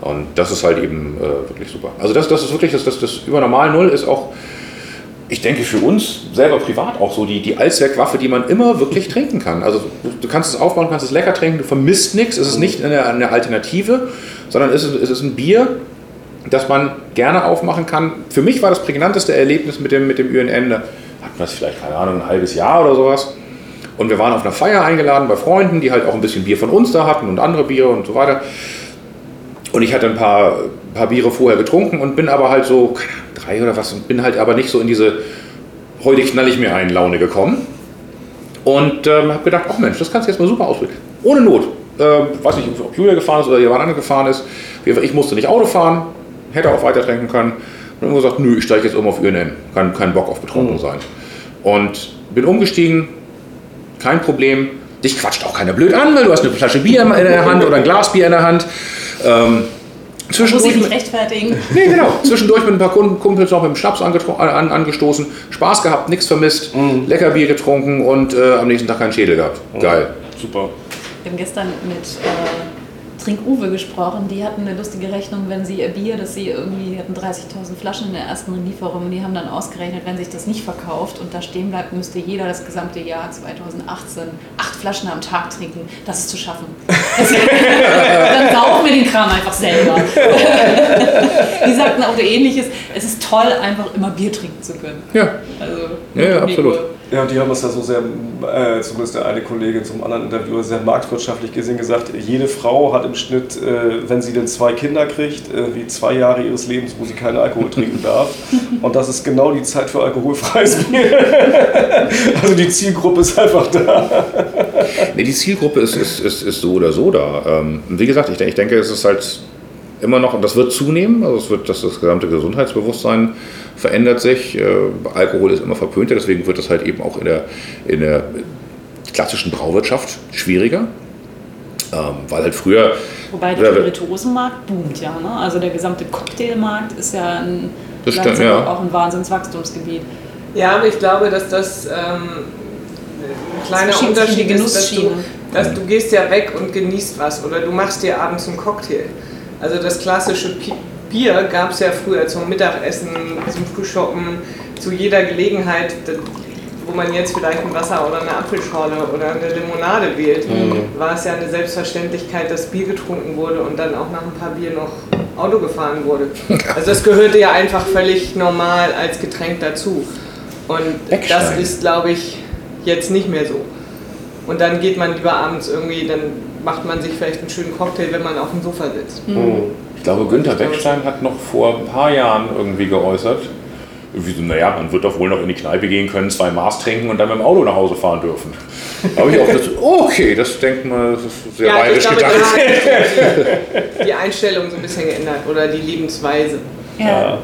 [SPEAKER 3] Und das ist halt eben äh, wirklich super. Also das, das ist wirklich, das, das, das über normal Null ist auch, ich denke für uns selber privat auch so die, die Allzweckwaffe, die man immer wirklich trinken kann. Also du, kannst es aufbauen, kannst es lecker trinken, du vermisst nichts, es ist nicht eine, eine Alternative, sondern es ist, es ist ein Bier, das man gerne aufmachen kann. Für mich war das prägnanteste Erlebnis mit dem, mit dem UNN, da hatten wir es vielleicht, keine Ahnung, ein halbes Jahr oder sowas. Und wir waren auf einer Feier eingeladen bei Freunden, die halt auch ein bisschen Bier von uns da hatten und andere Biere und so weiter. Und ich hatte ein paar, paar Biere vorher getrunken und bin aber halt so, drei oder was, und bin halt aber nicht so in diese heute knall ich mir ein Laune gekommen. Und ähm, habe gedacht, ach Mensch, das kannst du jetzt mal super ausprobieren. Ohne Not. Ähm, weiß nicht, ob Julia gefahren ist oder jemand anderes gefahren ist. Ich musste nicht Auto fahren, hätte auch weiter trinken können. Und dann gesagt, nö, ich steige jetzt um auf UNN. Kein, kein Bock auf betrunken sein. Und bin umgestiegen, kein Problem. Dich quatscht auch keiner blöd an, weil du hast eine Flasche Bier in der Hand oder ein Glas Bier in der Hand. Ähm,
[SPEAKER 2] Muss ich
[SPEAKER 3] zwischendurch,
[SPEAKER 2] nicht
[SPEAKER 3] mit,
[SPEAKER 2] rechtfertigen.
[SPEAKER 3] nee, genau, zwischendurch mit ein paar Kunden- Kumpels noch mit dem Schnaps an, angestoßen, Spaß gehabt, nichts vermisst, lecker Bier getrunken und äh, am nächsten Tag keinen Schädel gehabt. Geil.
[SPEAKER 1] Super.
[SPEAKER 2] Wir haben gestern mit äh, Trink Uwe gesprochen. Die hatten eine lustige Rechnung, wenn sie ihr Bier, das sie irgendwie, die hatten 30.000 Flaschen in der ersten Lieferung und die haben dann ausgerechnet, wenn sich das nicht verkauft und da stehen bleibt, müsste jeder das gesamte Jahr 2018 acht Flaschen am Tag trinken. Das ist zu schaffen. dann saufen wir den Kram einfach selber. die sagten auch ähnliches. Es ist toll, einfach immer Bier trinken zu können.
[SPEAKER 3] Ja,
[SPEAKER 2] Also,
[SPEAKER 3] ja, ja absolut.
[SPEAKER 2] Uhr.
[SPEAKER 1] Ja, und die haben es ja so sehr, äh, zumindest der eine Kollege einem anderen Interview, sehr marktwirtschaftlich gesehen gesagt, jede Frau hat im Schnitt, äh, wenn sie denn zwei Kinder kriegt, äh, wie zwei Jahre ihres Lebens, wo sie keinen Alkohol trinken darf. Und das ist genau die Zeit für alkoholfreies Bier. also die Zielgruppe ist einfach da.
[SPEAKER 3] Nee, die Zielgruppe ist, ist, ist, ist so oder so da. Ähm, wie gesagt, ich, ich denke, es ist halt immer noch, und das wird zunehmen, also es wird das, das gesamte Gesundheitsbewusstsein verändert sich. Äh, Alkohol ist immer verpönter, deswegen wird das halt eben auch in der, in der klassischen Brauwirtschaft schwieriger. Ähm, weil halt früher.
[SPEAKER 2] Wobei der Spirituosenmarkt boomt ja. Ne? Also der gesamte Cocktailmarkt ist ja ein,
[SPEAKER 3] das stimmt, ja.
[SPEAKER 2] auch ein Wahnsinnswachstumsgebiet.
[SPEAKER 5] Ja, aber ich glaube, dass das ähm, ein kleiner Unterschied ist, dass du, dass du gehst ja weg und genießt was oder du machst dir abends einen Cocktail. Also das klassische Bier gab es ja früher zum Mittagessen, zum Frühschoppen, zu jeder Gelegenheit, wo man jetzt vielleicht ein Wasser oder eine Apfelschorle oder eine Limonade wählt, mhm. war es ja eine Selbstverständlichkeit, dass Bier getrunken wurde und dann auch nach ein paar Bier noch Auto gefahren wurde. Also das gehörte ja einfach völlig normal als Getränk dazu. Und das ist, glaube ich, jetzt nicht mehr so. Und dann geht man lieber abends irgendwie, dann macht man sich vielleicht einen schönen Cocktail, wenn man auf dem Sofa sitzt.
[SPEAKER 3] Mhm. Ich glaube, Günther Beckstein hat noch vor ein paar Jahren irgendwie geäußert, wie so, naja, man wird doch wohl noch in die Kneipe gehen können, zwei Maß trinken und dann mit dem Auto nach Hause fahren dürfen. Da habe ich auch das, okay, das denkt man, das ist sehr ja, bayerisch gedacht.
[SPEAKER 5] Die Einstellung so ein bisschen geändert oder die Lebensweise.
[SPEAKER 2] Ja. ja.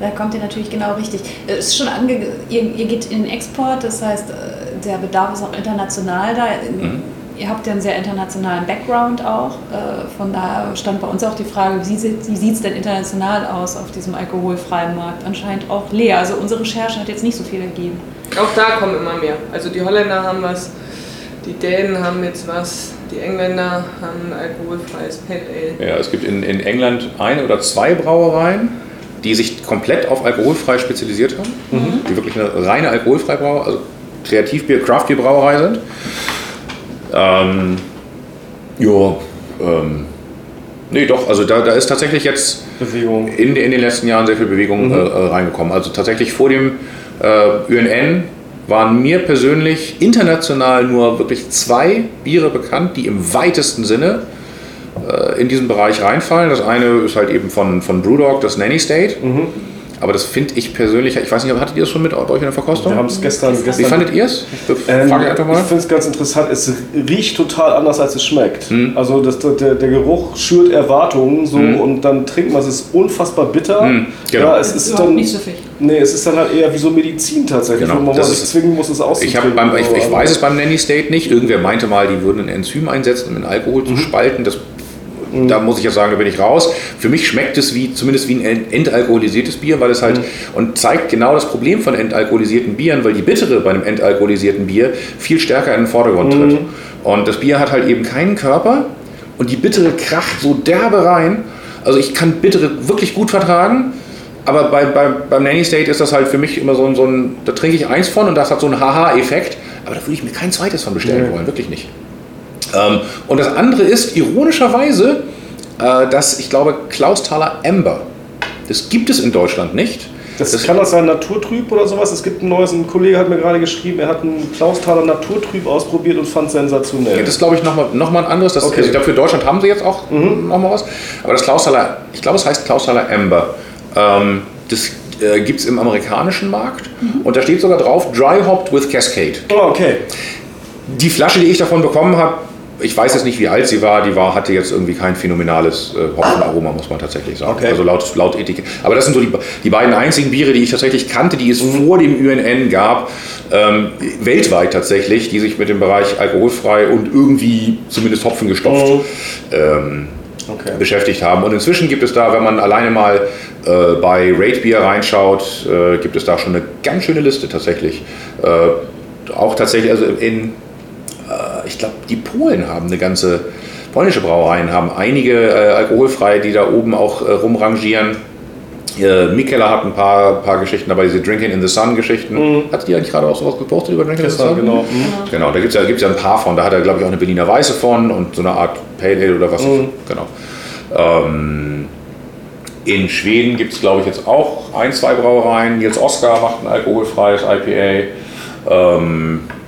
[SPEAKER 2] Da kommt ihr natürlich genau richtig. Es ist schon ange ihr, ihr, geht in den Export, das heißt, äh, der Bedarf ist auch international da. Mhm. Ihr habt ja einen sehr internationalen Background auch. Äh, von daher stand bei uns auch die Frage, wie sieht es denn international aus auf diesem alkoholfreien Markt? Anscheinend auch leer. Also unsere Recherche hat jetzt nicht so viel ergeben.
[SPEAKER 5] Auch da kommen immer mehr. Also die Holländer haben was, die Dänen haben jetzt was, die Engländer haben ein alkoholfreies Pale Ale.
[SPEAKER 3] Ja, es gibt in, in England ein oder zwei Brauereien, die sich komplett auf alkoholfrei spezialisiert haben, mhm. die wirklich eine reine alkoholfreie Brauerei, also Kreativbier, Craftbier Brauerei sind. Ähm, ja, ähm, nee, doch, also da, da ist tatsächlich jetzt Bewegung. In, in den letzten Jahren sehr viel Bewegung mhm. äh, äh reingekommen. Also tatsächlich vor dem äh, UNN waren mir persönlich international nur wirklich zwei Biere bekannt, die im weitesten Sinne äh, in diesen Bereich reinfallen. Das eine ist halt eben von, von Brewdog, das Nanny State. Mhm. Aber das finde ich persönlich, ich weiß nicht, hattet ihr das schon mit euch in der Verkostung?
[SPEAKER 1] Wir haben es gestern, gestern.
[SPEAKER 3] Wie fandet ihr es?
[SPEAKER 1] Ähm, ich Ich finde es ganz interessant. Es riecht total anders, als es schmeckt. Mhm. Also das, der, der Geruch schürt Erwartungen so mhm. und dann trinkt man es. Es ist unfassbar bitter. Mhm.
[SPEAKER 3] Genau.
[SPEAKER 1] Ja, es ist, ist dann, nicht so viel. Nee, es ist dann halt eher wie so Medizin tatsächlich,
[SPEAKER 3] genau.
[SPEAKER 1] wo man sich zwingen muss, es auszutrinken.
[SPEAKER 3] Ich, ich, ich weiß es beim Nanny State nicht. Irgendwer meinte mal, die würden ein Enzym einsetzen, um den Alkohol zu mhm. spalten. Das Mhm. Da muss ich ja sagen, da bin ich raus. Für mich schmeckt es wie, zumindest wie ein entalkoholisiertes Bier, weil es halt mhm. und zeigt genau das Problem von entalkoholisierten Bieren, weil die Bittere bei einem entalkoholisierten Bier viel stärker in den Vordergrund tritt. Mhm. Und das Bier hat halt eben keinen Körper und die Bittere kracht so derbe rein. Also ich kann Bittere wirklich gut vertragen. Aber bei, bei, beim Nanny State ist das halt für mich immer so ein, so ein, da trinke ich eins von und das hat so einen Haha-Effekt. Aber da würde ich mir kein zweites von bestellen wollen, wirklich nicht. Ähm, und das andere ist ironischerweise, äh, dass ich glaube, Klausthaler Amber. Das gibt es in Deutschland nicht.
[SPEAKER 1] Das, das kann das sein Naturtrüb oder sowas? Es gibt ein neues, ein Kollege hat mir gerade geschrieben, er hat einen Klausthaler Naturtrüb ausprobiert und fand es sensationell.
[SPEAKER 3] Ja, das ist, glaube ich, nochmal noch mal ein anderes. Das, okay. also ich glaube, für Deutschland haben sie jetzt auch mhm. noch mal was. Aber das Klausthaler, ich glaube, es heißt Klausthaler Amber. Ähm, das äh, gibt es im amerikanischen Markt mhm. und da steht sogar drauf, Dry Hopped with Cascade.
[SPEAKER 1] Oh, okay.
[SPEAKER 3] Die Flasche, die ich davon bekommen habe, ich weiß jetzt nicht, wie alt sie war. Die war, hatte jetzt irgendwie kein phänomenales äh, Hopfenaroma, muss man tatsächlich sagen. Okay. Also laut, laut Etikett. Aber das sind so die, die beiden einzigen Biere, die ich tatsächlich kannte, die es mhm. vor dem UNN gab, ähm, weltweit tatsächlich, die sich mit dem Bereich alkoholfrei und irgendwie zumindest Hopfen gestopft mhm. ähm, okay. beschäftigt haben. Und inzwischen gibt es da, wenn man alleine mal äh, bei Rate Beer reinschaut, äh, gibt es da schon eine ganz schöne Liste tatsächlich. Äh, auch tatsächlich, also in ich glaube, die Polen haben eine ganze, polnische Brauereien haben einige äh, alkoholfrei, die da oben auch äh, rumrangieren. Äh, Mikela hat ein paar, paar Geschichten dabei, diese Drinking in the Sun Geschichten. Mhm. Hat die eigentlich gerade auch sowas gepostet über Drinking in the Sun?
[SPEAKER 1] Genau.
[SPEAKER 3] Mhm. Genau, da gibt es ja, gibt's ja ein paar von. Da hat er, glaube ich, auch eine Berliner Weiße von und so eine Art Pale Ale oder was. Mhm. Genau. Ähm, in Schweden gibt es, glaube ich, jetzt auch ein, zwei Brauereien. Jetzt Oscar macht ein alkoholfreies IPA. Ähm, äh,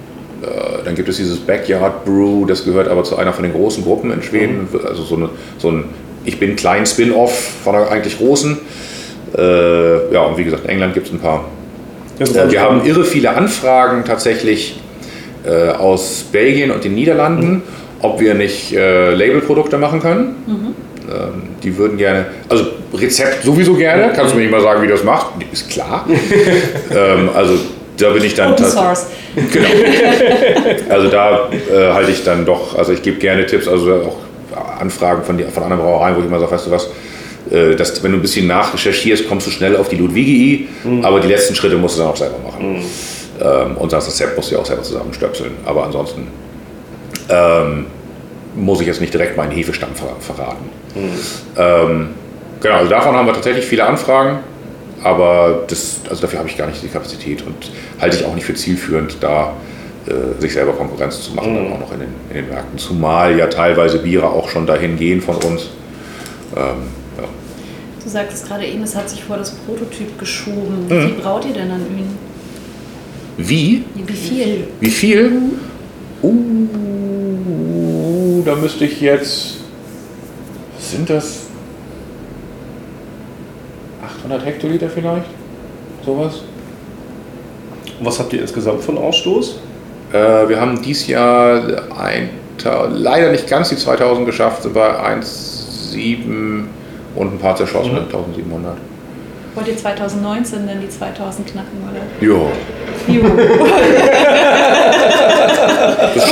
[SPEAKER 3] dann gibt es dieses Backyard Brew, das gehört aber zu einer von den großen Gruppen in Schweden. Mhm. Also so, eine, so ein Ich bin klein Spin-off von einer eigentlich großen. Äh, ja, und wie gesagt, in England gibt es ein paar. Äh, wir haben irre viele Anfragen tatsächlich äh, aus Belgien und den Niederlanden, mhm. ob wir nicht äh, Labelprodukte machen können. Mhm. Ähm, die würden gerne, also Rezept sowieso gerne. Kannst du mir nicht mal sagen, wie du das machst? Ist klar. ähm, also da bin ich dann.
[SPEAKER 2] Open Source.
[SPEAKER 3] Genau. Also da äh, halte ich dann doch, also ich gebe gerne Tipps, also auch Anfragen von, die, von anderen Brauereien, wo ich immer sage, weißt du was, äh, dass, wenn du ein bisschen nachrecherchierst, kommst du schnell auf die Ludwigi, mhm. aber die letzten Schritte musst du dann auch selber machen. Mhm. Ähm, und das Rezept musst du ja auch selber zusammenstöpseln. Aber ansonsten ähm, muss ich jetzt nicht direkt meinen Hefestamm ver verraten. Mhm. Ähm, genau, also davon haben wir tatsächlich viele Anfragen. Aber das, also dafür habe ich gar nicht die Kapazität und halte ich auch nicht für zielführend, da äh, sich selber Konkurrenz zu machen, mhm. dann auch noch in den, in den, Märkten. Zumal ja teilweise Biere auch schon dahin gehen von uns. Ähm, ja.
[SPEAKER 2] Du sagtest gerade eben, es hat sich vor das Prototyp geschoben. Mhm. Wie braut ihr denn an Ün?
[SPEAKER 3] Wie?
[SPEAKER 2] Wie viel?
[SPEAKER 3] Wie viel? Uh, da müsste ich jetzt. Sind das 800 Hektoliter vielleicht? Sowas?
[SPEAKER 1] Und was habt ihr insgesamt von Ausstoß?
[SPEAKER 3] Äh, wir haben dieses Jahr ein, leider nicht ganz die 2000 geschafft, sind bei 1,7 und ein paar zerschossen mhm. 1700.
[SPEAKER 2] Wollt ihr 2019 denn die 2000 knacken, oder?
[SPEAKER 3] Jo. Jo.
[SPEAKER 2] das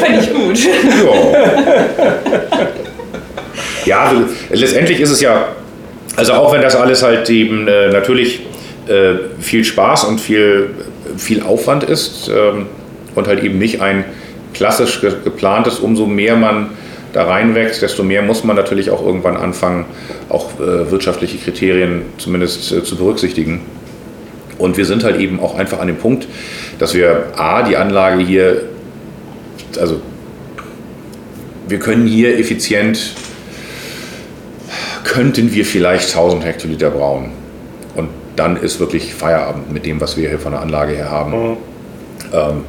[SPEAKER 2] Fände ich gut.
[SPEAKER 3] Ja. ja, also letztendlich ist es ja also auch wenn das alles halt eben äh, natürlich äh, viel Spaß und viel, viel Aufwand ist ähm, und halt eben nicht ein klassisch ge geplantes, umso mehr man da reinwächst, desto mehr muss man natürlich auch irgendwann anfangen, auch äh, wirtschaftliche Kriterien zumindest äh, zu berücksichtigen. Und wir sind halt eben auch einfach an dem Punkt, dass wir A, die Anlage hier, also wir können hier effizient könnten wir vielleicht 1000 Hektoliter brauen. Und dann ist wirklich Feierabend mit dem, was wir hier von der Anlage her haben. Mhm. Ähm,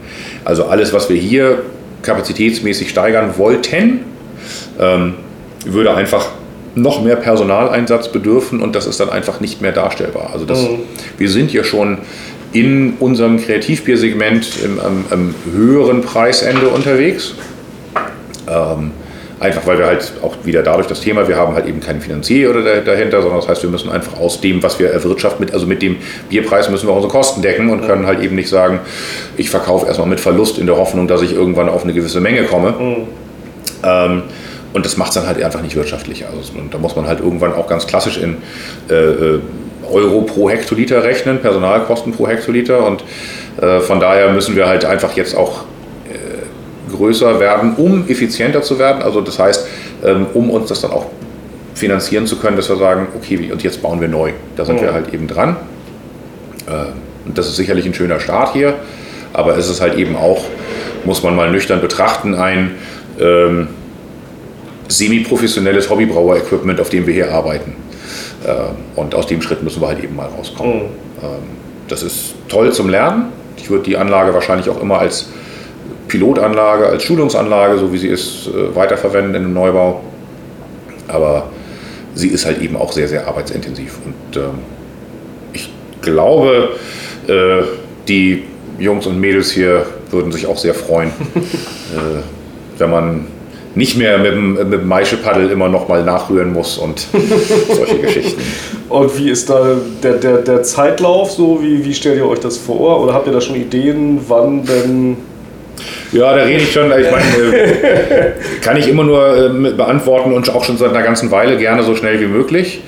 [SPEAKER 3] also alles, was wir hier kapazitätsmäßig steigern wollten, ähm, würde einfach noch mehr Personaleinsatz bedürfen und das ist dann einfach nicht mehr darstellbar. Also das, mhm. wir sind ja schon in unserem Kreativbiersegment im, im, im höheren Preisende unterwegs. Ähm, Einfach weil wir halt auch wieder dadurch das Thema, wir haben halt eben keinen Finanzier oder dahinter, sondern das heißt, wir müssen einfach aus dem, was wir erwirtschaften, mit, also mit dem Bierpreis müssen wir unsere Kosten decken und können halt eben nicht sagen, ich verkaufe erstmal mit Verlust in der Hoffnung, dass ich irgendwann auf eine gewisse Menge komme. Mhm. Ähm, und das macht es dann halt einfach nicht wirtschaftlich. Also, und da muss man halt irgendwann auch ganz klassisch in äh, äh, Euro pro Hektoliter rechnen, Personalkosten pro Hektoliter. Und äh, von daher müssen wir halt einfach jetzt auch größer werden, um effizienter zu werden. Also das heißt, ähm, um uns das dann auch finanzieren zu können, dass wir sagen, okay, und jetzt bauen wir neu. Da sind mhm. wir halt eben dran. Ähm, und das ist sicherlich ein schöner Start hier, aber es ist halt eben auch, muss man mal nüchtern betrachten, ein ähm, semi-professionelles Hobbybrauer-Equipment, auf dem wir hier arbeiten. Ähm, und aus dem Schritt müssen wir halt eben mal rauskommen. Mhm. Ähm, das ist toll zum Lernen. Ich würde die Anlage wahrscheinlich auch immer als Pilotanlage, als Schulungsanlage, so wie sie ist, äh, weiterverwenden in einem Neubau. Aber sie ist halt eben auch sehr, sehr arbeitsintensiv. Und ähm, ich glaube, äh, die Jungs und Mädels hier würden sich auch sehr freuen, äh, wenn man nicht mehr mit dem, mit dem Maischepaddel immer noch mal nachrühren muss und solche Geschichten.
[SPEAKER 1] Und wie ist da der, der, der Zeitlauf so? Wie, wie stellt ihr euch das vor? Oder habt ihr da schon Ideen, wann denn
[SPEAKER 3] ja, da rede ich schon. Ich meine, äh, kann ich immer nur äh, beantworten und auch schon seit einer ganzen Weile gerne so schnell wie möglich.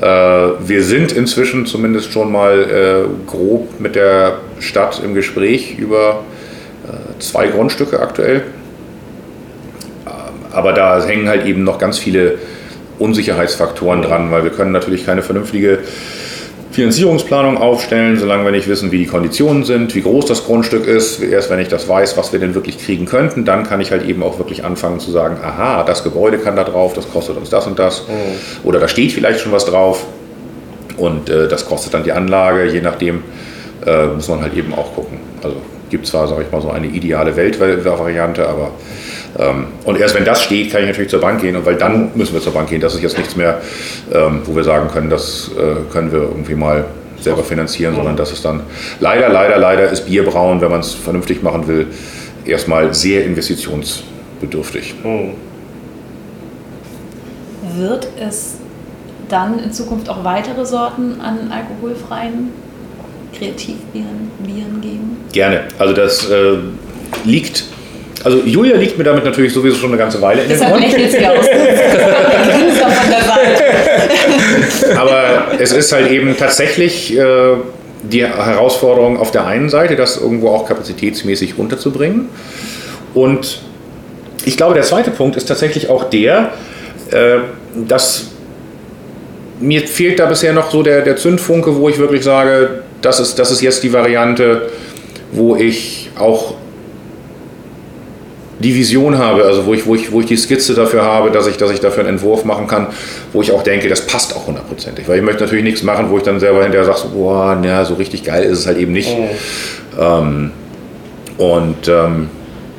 [SPEAKER 3] Ja. Äh, wir sind inzwischen zumindest schon mal grob mit der Stadt im Gespräch über zwei Grundstücke aktuell. Aber da hängen halt eben noch ganz viele Unsicherheitsfaktoren dran, weil wir können natürlich keine vernünftige Finanzierungsplanung aufstellen, solange wir nicht wissen, wie die Konditionen sind, wie groß das Grundstück ist. Erst wenn ich das weiß, was wir denn wirklich kriegen könnten, dann kann ich halt eben auch wirklich anfangen zu sagen, aha, das Gebäude kann da drauf, das kostet uns das und das. Mhm. Oder da steht vielleicht schon was drauf und äh, das kostet dann die Anlage, je nachdem, äh, muss man halt eben auch gucken. Also gibt zwar, sage ich mal, so eine ideale Weltvariante, aber ähm, und erst wenn das steht, kann ich natürlich zur Bank gehen und weil dann müssen wir zur Bank gehen. Das ist jetzt nichts mehr, ähm, wo wir sagen können, das äh, können wir irgendwie mal selber finanzieren, sondern das ist dann leider, leider, leider ist Bierbrauen, wenn man es vernünftig machen will, erstmal sehr investitionsbedürftig. Mhm.
[SPEAKER 2] Wird es dann in Zukunft auch weitere Sorten an alkoholfreien Kreativbieren Bieren geben?
[SPEAKER 3] Gerne. Also das äh, liegt also Julia liegt mir damit natürlich sowieso schon eine ganze Weile in den Ohren. Aber es ist halt eben tatsächlich äh, die Herausforderung auf der einen Seite, das irgendwo auch kapazitätsmäßig runterzubringen. Und ich glaube, der zweite Punkt ist tatsächlich auch der, äh, dass mir fehlt da bisher noch so der, der Zündfunke, wo ich wirklich sage, das ist, das ist jetzt die Variante, wo ich auch die Vision habe, also wo ich, wo, ich, wo ich die Skizze dafür habe, dass ich, dass ich dafür einen Entwurf machen kann, wo ich auch denke, das passt auch hundertprozentig. Weil ich möchte natürlich nichts machen, wo ich dann selber hinterher sage, so, boah, na, so richtig geil ist es halt eben nicht. Mhm. Ähm, und ähm,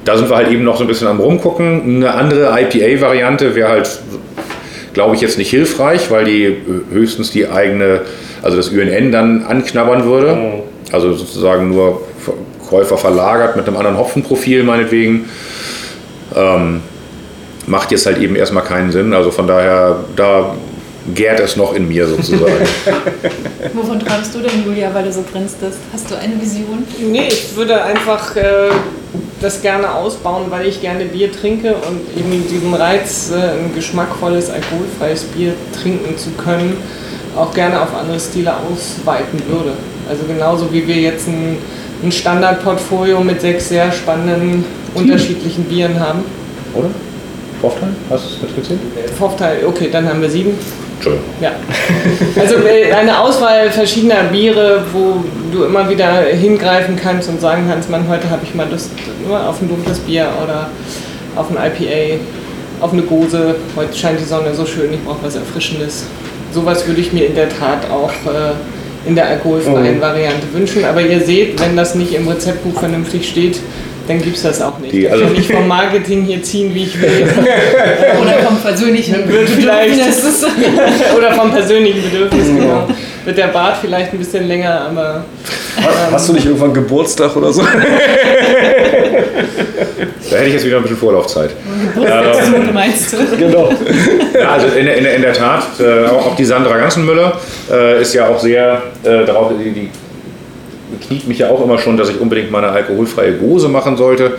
[SPEAKER 3] da sind wir halt eben noch so ein bisschen am rumgucken. Eine andere IPA-Variante wäre halt, glaube ich, jetzt nicht hilfreich, weil die höchstens die eigene, also das UNN dann anknabbern würde. Mhm. Also sozusagen nur Käufer verlagert mit einem anderen Hopfenprofil meinetwegen. Ähm, macht jetzt halt eben erstmal keinen Sinn. Also von daher, da gärt es noch in mir sozusagen.
[SPEAKER 2] Wovon träumst du denn, Julia, weil du so grinst bist? Hast du eine Vision?
[SPEAKER 5] Nee, ich würde einfach äh, das gerne ausbauen, weil ich gerne Bier trinke und eben diesen Reiz, äh, ein geschmackvolles, alkoholfreies Bier trinken zu können, auch gerne auf andere Stile ausweiten würde. Also genauso wie wir jetzt ein, ein Standardportfolio mit sechs sehr spannenden unterschiedlichen Bieren haben.
[SPEAKER 3] Oder? Pfoffteil? Hast du es mitgezählt?
[SPEAKER 5] Pfoffteil, okay, dann haben wir sieben. Entschuldigung. Ja. Also äh, eine Auswahl verschiedener Biere, wo du immer wieder hingreifen kannst und sagen kannst, man, heute habe ich mal Lust nur auf ein dunkles Bier oder auf ein IPA, auf eine Gose. Heute scheint die Sonne so schön, ich brauche was Erfrischendes. Sowas würde ich mir in der Tat auch äh, in der alkoholfreien mhm. Variante wünschen. Aber ihr seht, wenn das nicht im Rezeptbuch vernünftig steht, dann gibt es das auch nicht. Die, also ich kann nicht vom Marketing hier ziehen, wie ich will.
[SPEAKER 2] oder vom persönlichen
[SPEAKER 5] Bedürfnis. oder vom persönlichen Bedürfnis, genau. Wird der Bart vielleicht ein bisschen länger, aber.
[SPEAKER 1] Hast du nicht irgendwann Geburtstag oder so?
[SPEAKER 3] da hätte ich jetzt wieder ein bisschen Vorlaufzeit.
[SPEAKER 2] Geburtstag, ähm, meinst du?
[SPEAKER 3] Genau. Ja, also in, in, in der Tat, äh, auch, auch, die Sandra Ganzenmüller äh, ist ja auch sehr äh, darauf, die, die kniet mich ja auch immer schon, dass ich unbedingt mal eine alkoholfreie Gose machen sollte.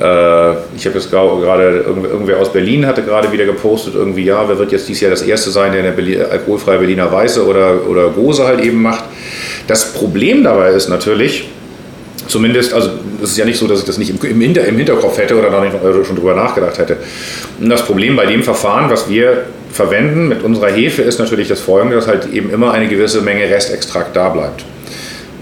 [SPEAKER 3] Äh, ich habe jetzt gerade, irgendwer aus Berlin hatte gerade wieder gepostet, irgendwie, ja, wer wird jetzt dieses Jahr das Erste sein, der eine alkoholfreie Berliner Weiße oder, oder Gose halt eben macht. Das Problem dabei ist natürlich, zumindest, also es ist ja nicht so, dass ich das nicht im, Hinter, im Hinterkopf hätte oder da nicht äh, schon drüber nachgedacht hätte. Und das Problem bei dem Verfahren, was wir verwenden mit unserer Hefe, ist natürlich das folgende, dass halt eben immer eine gewisse Menge Restextrakt da bleibt.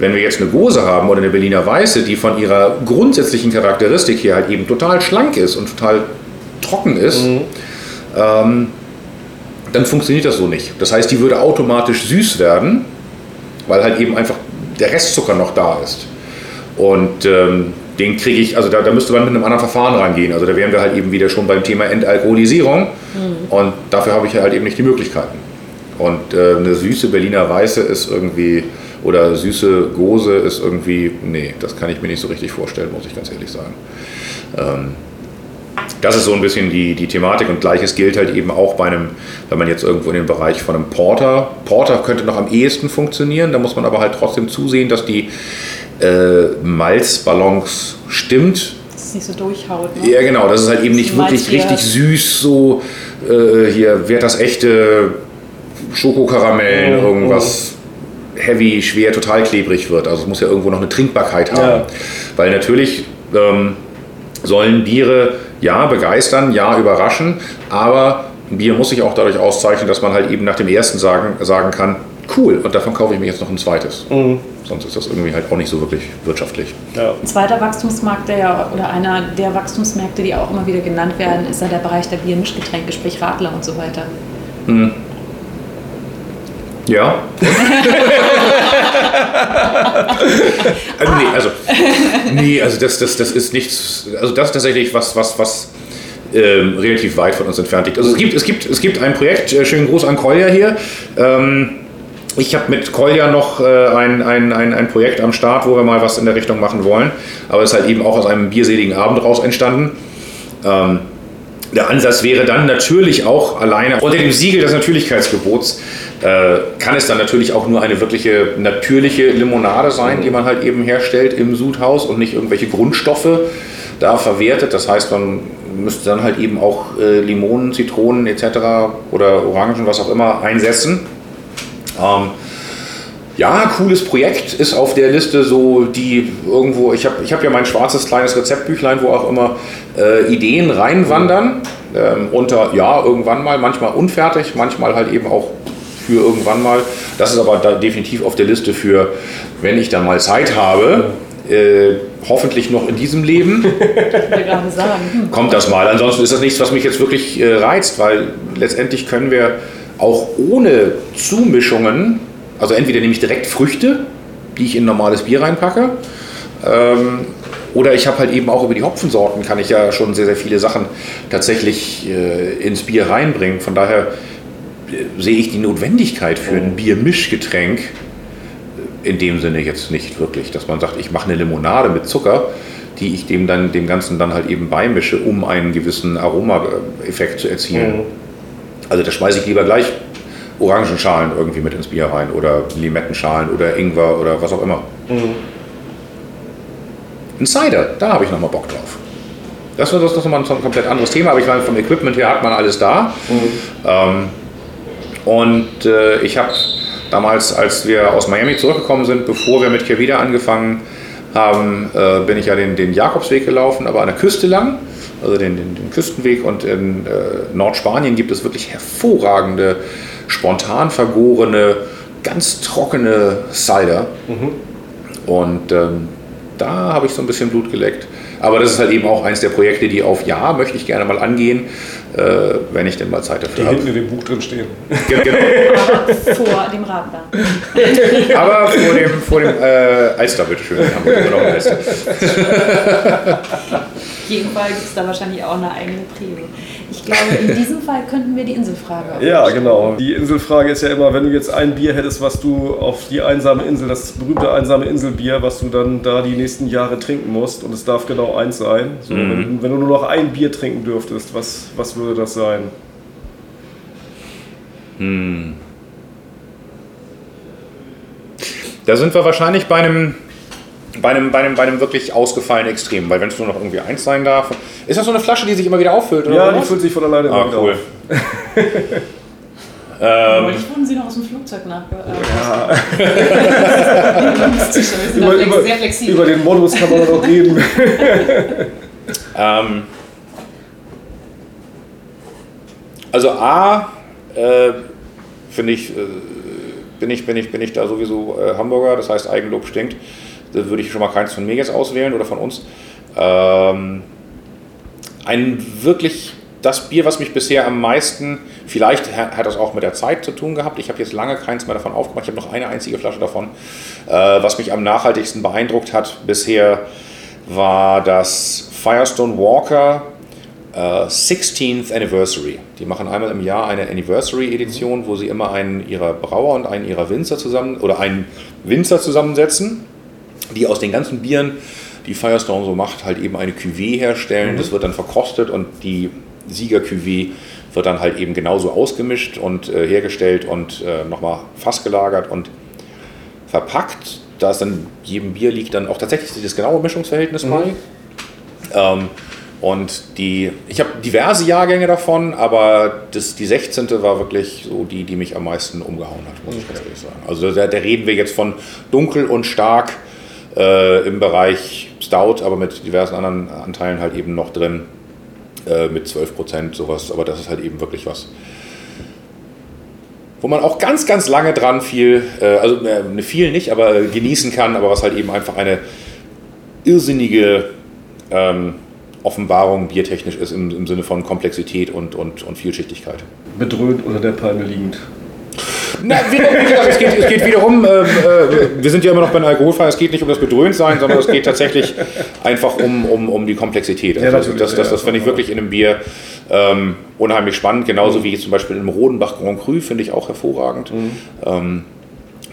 [SPEAKER 3] Wenn wir jetzt eine Gose haben oder eine Berliner Weiße, die von ihrer grundsätzlichen Charakteristik hier halt eben total schlank ist und total trocken ist, mhm. ähm, dann funktioniert das so nicht. Das heißt, die würde automatisch süß werden, weil halt eben einfach der Restzucker noch da ist. Und ähm, den kriege ich, also da, da, müsste man mit einem anderen Verfahren rangehen. Also da wären wir halt eben wieder schon beim Thema Entalkoholisierung. Mhm. Und dafür habe ich halt eben nicht die Möglichkeiten. Und äh, eine süße Berliner Weiße ist irgendwie oder süße Gose ist irgendwie, nee, das kann ich mir nicht so richtig vorstellen, muss ich ganz ehrlich sagen. Ähm, das ist so ein bisschen die, die Thematik und gleiches gilt halt eben auch bei einem, wenn man jetzt irgendwo in den Bereich von einem Porter, Porter könnte noch am ehesten funktionieren, da muss man aber halt trotzdem zusehen, dass die äh, Malzbalance stimmt.
[SPEAKER 2] Dass es nicht so durchhaut. Ne?
[SPEAKER 3] Ja, genau, das ist halt eben nicht wirklich richtig süß, so äh, hier wird das echte Schokokaramell, oh, irgendwas. Oh heavy, schwer, total klebrig wird. Also es muss ja irgendwo noch eine Trinkbarkeit haben. Ja. Weil natürlich ähm, sollen Biere ja begeistern, ja überraschen, aber ein Bier muss sich auch dadurch auszeichnen, dass man halt eben nach dem ersten sagen, sagen kann, cool, und davon kaufe ich mir jetzt noch ein zweites. Mhm. Sonst ist das irgendwie halt auch nicht so wirklich wirtschaftlich.
[SPEAKER 2] Ja. Ein zweiter Wachstumsmarkt, der ja, oder einer der Wachstumsmärkte, die auch immer wieder genannt werden, ist ja der Bereich der Biermischgetränke, sprich Radler und so weiter. Mhm.
[SPEAKER 3] Ja. also, nee, also, nee, also das, das, das ist nichts, also das ist tatsächlich was, was, was ähm, relativ weit von uns entfernt liegt. Also es gibt, es gibt, es gibt ein Projekt, äh, schönen Gruß an Kolja hier. Ähm, ich habe mit Kolja noch äh, ein, ein, ein, ein Projekt am Start, wo wir mal was in der Richtung machen wollen. Aber es ist halt eben auch aus einem bierseligen Abend raus entstanden. Ähm, der Ansatz wäre dann natürlich auch alleine unter dem Siegel des Natürlichkeitsgebots äh, kann es dann natürlich auch nur eine wirkliche natürliche Limonade sein, die man halt eben herstellt im Sudhaus und nicht irgendwelche Grundstoffe da verwertet. Das heißt, man müsste dann halt eben auch äh, Limonen, Zitronen etc. oder Orangen, was auch immer, einsetzen. Ähm, ja, cooles Projekt ist auf der Liste so, die irgendwo, ich habe ich hab ja mein schwarzes kleines Rezeptbüchlein, wo auch immer äh, Ideen reinwandern. Ähm, unter, ja, irgendwann mal, manchmal unfertig, manchmal halt eben auch für irgendwann mal. Das ist aber da definitiv auf der Liste für, wenn ich dann mal Zeit habe. Äh, hoffentlich noch in diesem Leben. Kommt das mal. Ansonsten ist das nichts, was mich jetzt wirklich äh, reizt, weil letztendlich können wir auch ohne Zumischungen, also entweder nehme ich direkt Früchte, die ich in normales Bier reinpacke, ähm, oder ich habe halt eben auch über die Hopfensorten kann ich ja schon sehr, sehr viele Sachen tatsächlich äh, ins Bier reinbringen. Von daher äh, sehe ich die Notwendigkeit für ein Biermischgetränk in dem Sinne jetzt nicht wirklich, dass man sagt, ich mache eine Limonade mit Zucker, die ich dem dann dem Ganzen dann halt eben beimische, um einen gewissen Aromaeffekt zu erzielen. Mhm. Also da schmeiße ich lieber gleich Orangenschalen irgendwie mit ins Bier rein oder Limettenschalen oder Ingwer oder was auch immer. Mhm. Ein Cider, da habe ich nochmal Bock drauf. Das ist, das ist nochmal ein komplett anderes Thema, aber ich meine, vom Equipment her hat man alles da. Mhm. Ähm, und äh, ich habe damals, als wir aus Miami zurückgekommen sind, bevor wir mit Kevida angefangen haben, äh, bin ich ja den, den Jakobsweg gelaufen, aber an der Küste lang, also den, den, den Küstenweg. Und in äh, Nordspanien gibt es wirklich hervorragende, spontan vergorene, ganz trockene Cider. Mhm. Und ähm, da habe ich so ein bisschen Blut geleckt. Aber das ist halt eben auch eins der Projekte, die auf Ja möchte ich gerne mal angehen, äh, wenn ich denn mal Zeit dafür habe.
[SPEAKER 1] Die hinten in dem Buch drin stehen.
[SPEAKER 2] Genau. Aber vor dem Radler.
[SPEAKER 3] Aber vor dem, vor dem äh, Alster, bitteschön. Haben wir immer noch einen Alster.
[SPEAKER 2] Jeden Fall gibt es da wahrscheinlich auch eine eigene Prägung. Ich glaube, in diesem Fall könnten wir die Inselfrage
[SPEAKER 1] Ja, genau. Die Inselfrage ist ja immer, wenn du jetzt ein Bier hättest, was du auf die einsame Insel, das berühmte einsame Inselbier, was du dann da die nächsten Jahre trinken musst, und es darf genau eins sein. So, mhm. wenn, wenn, du nur noch ein Bier trinken dürftest, was, was würde das sein?
[SPEAKER 3] Hm. Da sind wir wahrscheinlich bei einem bei einem, bei, einem, bei einem wirklich ausgefallenen Extrem, weil wenn es nur noch irgendwie eins sein darf. Ist das so eine Flasche, die sich immer wieder auffüllt?
[SPEAKER 1] Oder ja, die füllt sich von alleine immer ah, wieder cool. auf.
[SPEAKER 2] Ähm, ich wurden Sie noch aus dem Flugzeug nach. Äh, ja.
[SPEAKER 1] über, über, sehr flexibel. über den Modus kann man noch reden.
[SPEAKER 3] ähm, also A, äh, finde ich, äh, bin ich, bin ich, bin ich da sowieso äh, Hamburger, das heißt Eigenlob stinkt. Da würde ich schon mal keins von mir jetzt auswählen oder von uns. Ähm, ein wirklich das Bier, was mich bisher am meisten, vielleicht hat das auch mit der Zeit zu tun gehabt, ich habe jetzt lange keins mehr davon aufgemacht, ich habe noch eine einzige Flasche davon, äh, was mich am nachhaltigsten beeindruckt hat bisher, war das Firestone Walker äh, 16th Anniversary. Die machen einmal im Jahr eine Anniversary-Edition, wo sie immer einen ihrer Brauer und einen ihrer Winzer zusammen oder einen Winzer zusammensetzen die aus den ganzen Bieren, die Firestone so macht, halt eben eine Cuvée herstellen. Mhm. Das wird dann verkostet und die Sieger-Cuvée wird dann halt eben genauso ausgemischt und äh, hergestellt und äh, nochmal fassgelagert und verpackt. Da ist dann jedem Bier liegt dann auch tatsächlich das genaue Mischungsverhältnis mhm. bei. Ähm, und die, ich habe diverse Jahrgänge davon, aber das, die 16. war wirklich so die, die mich am meisten umgehauen hat, muss ich ganz ehrlich sagen. Also da, da reden wir jetzt von dunkel und stark äh, im Bereich Stout, aber mit diversen anderen Anteilen halt eben noch drin, äh, mit 12 Prozent sowas. Aber das ist halt eben wirklich was, wo man auch ganz, ganz lange dran viel, äh, also äh, viel nicht, aber genießen kann, aber was halt eben einfach eine irrsinnige ähm, Offenbarung biertechnisch ist im, im Sinne von Komplexität und, und, und Vielschichtigkeit.
[SPEAKER 1] Bedröhnt unter der Palme liegend.
[SPEAKER 3] Na, es geht, es geht wiederum, äh, äh, wir sind ja immer noch bei alkoholfrei, es geht nicht um das Bedröhntsein, sondern es geht tatsächlich einfach um, um, um die Komplexität. Also
[SPEAKER 1] Ja,
[SPEAKER 3] das, das,
[SPEAKER 1] ja.
[SPEAKER 3] das finde ich wirklich in einem Bier ähm, unheimlich spannend, genauso wie zum Beispiel im Rodenbach Grand Cru, finde ich auch hervorragend. Ähm,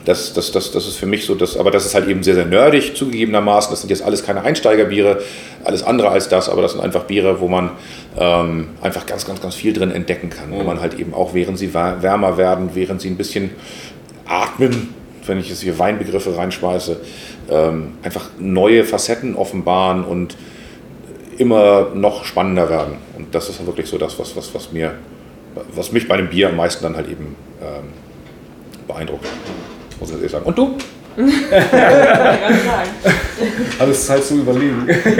[SPEAKER 3] das, das, das, das ist für mich so, das, aber das ist halt eben sehr, sehr nerdig zugegebenermaßen. Das sind jetzt alles keine Einsteigerbiere, alles andere als das, aber das sind einfach Biere, wo man ähm, einfach ganz, ganz, ganz viel drin entdecken kann. Wo man halt eben auch, während sie wär- wärmer werden, während sie ein bisschen atmen, wenn ich jetzt hier Weinbegriffe reinschmeiße, ähm, einfach neue Facetten offenbaren und immer noch spannender werden. Und das ist wirklich so das, was, was, was mir, was mich bei dem Bier am meisten dann halt eben ähm, beeindruckt. Muss ich jetzt ehrlich sagen. Und du?
[SPEAKER 1] Alles Zeit zu überlegen.
[SPEAKER 5] Ich bin,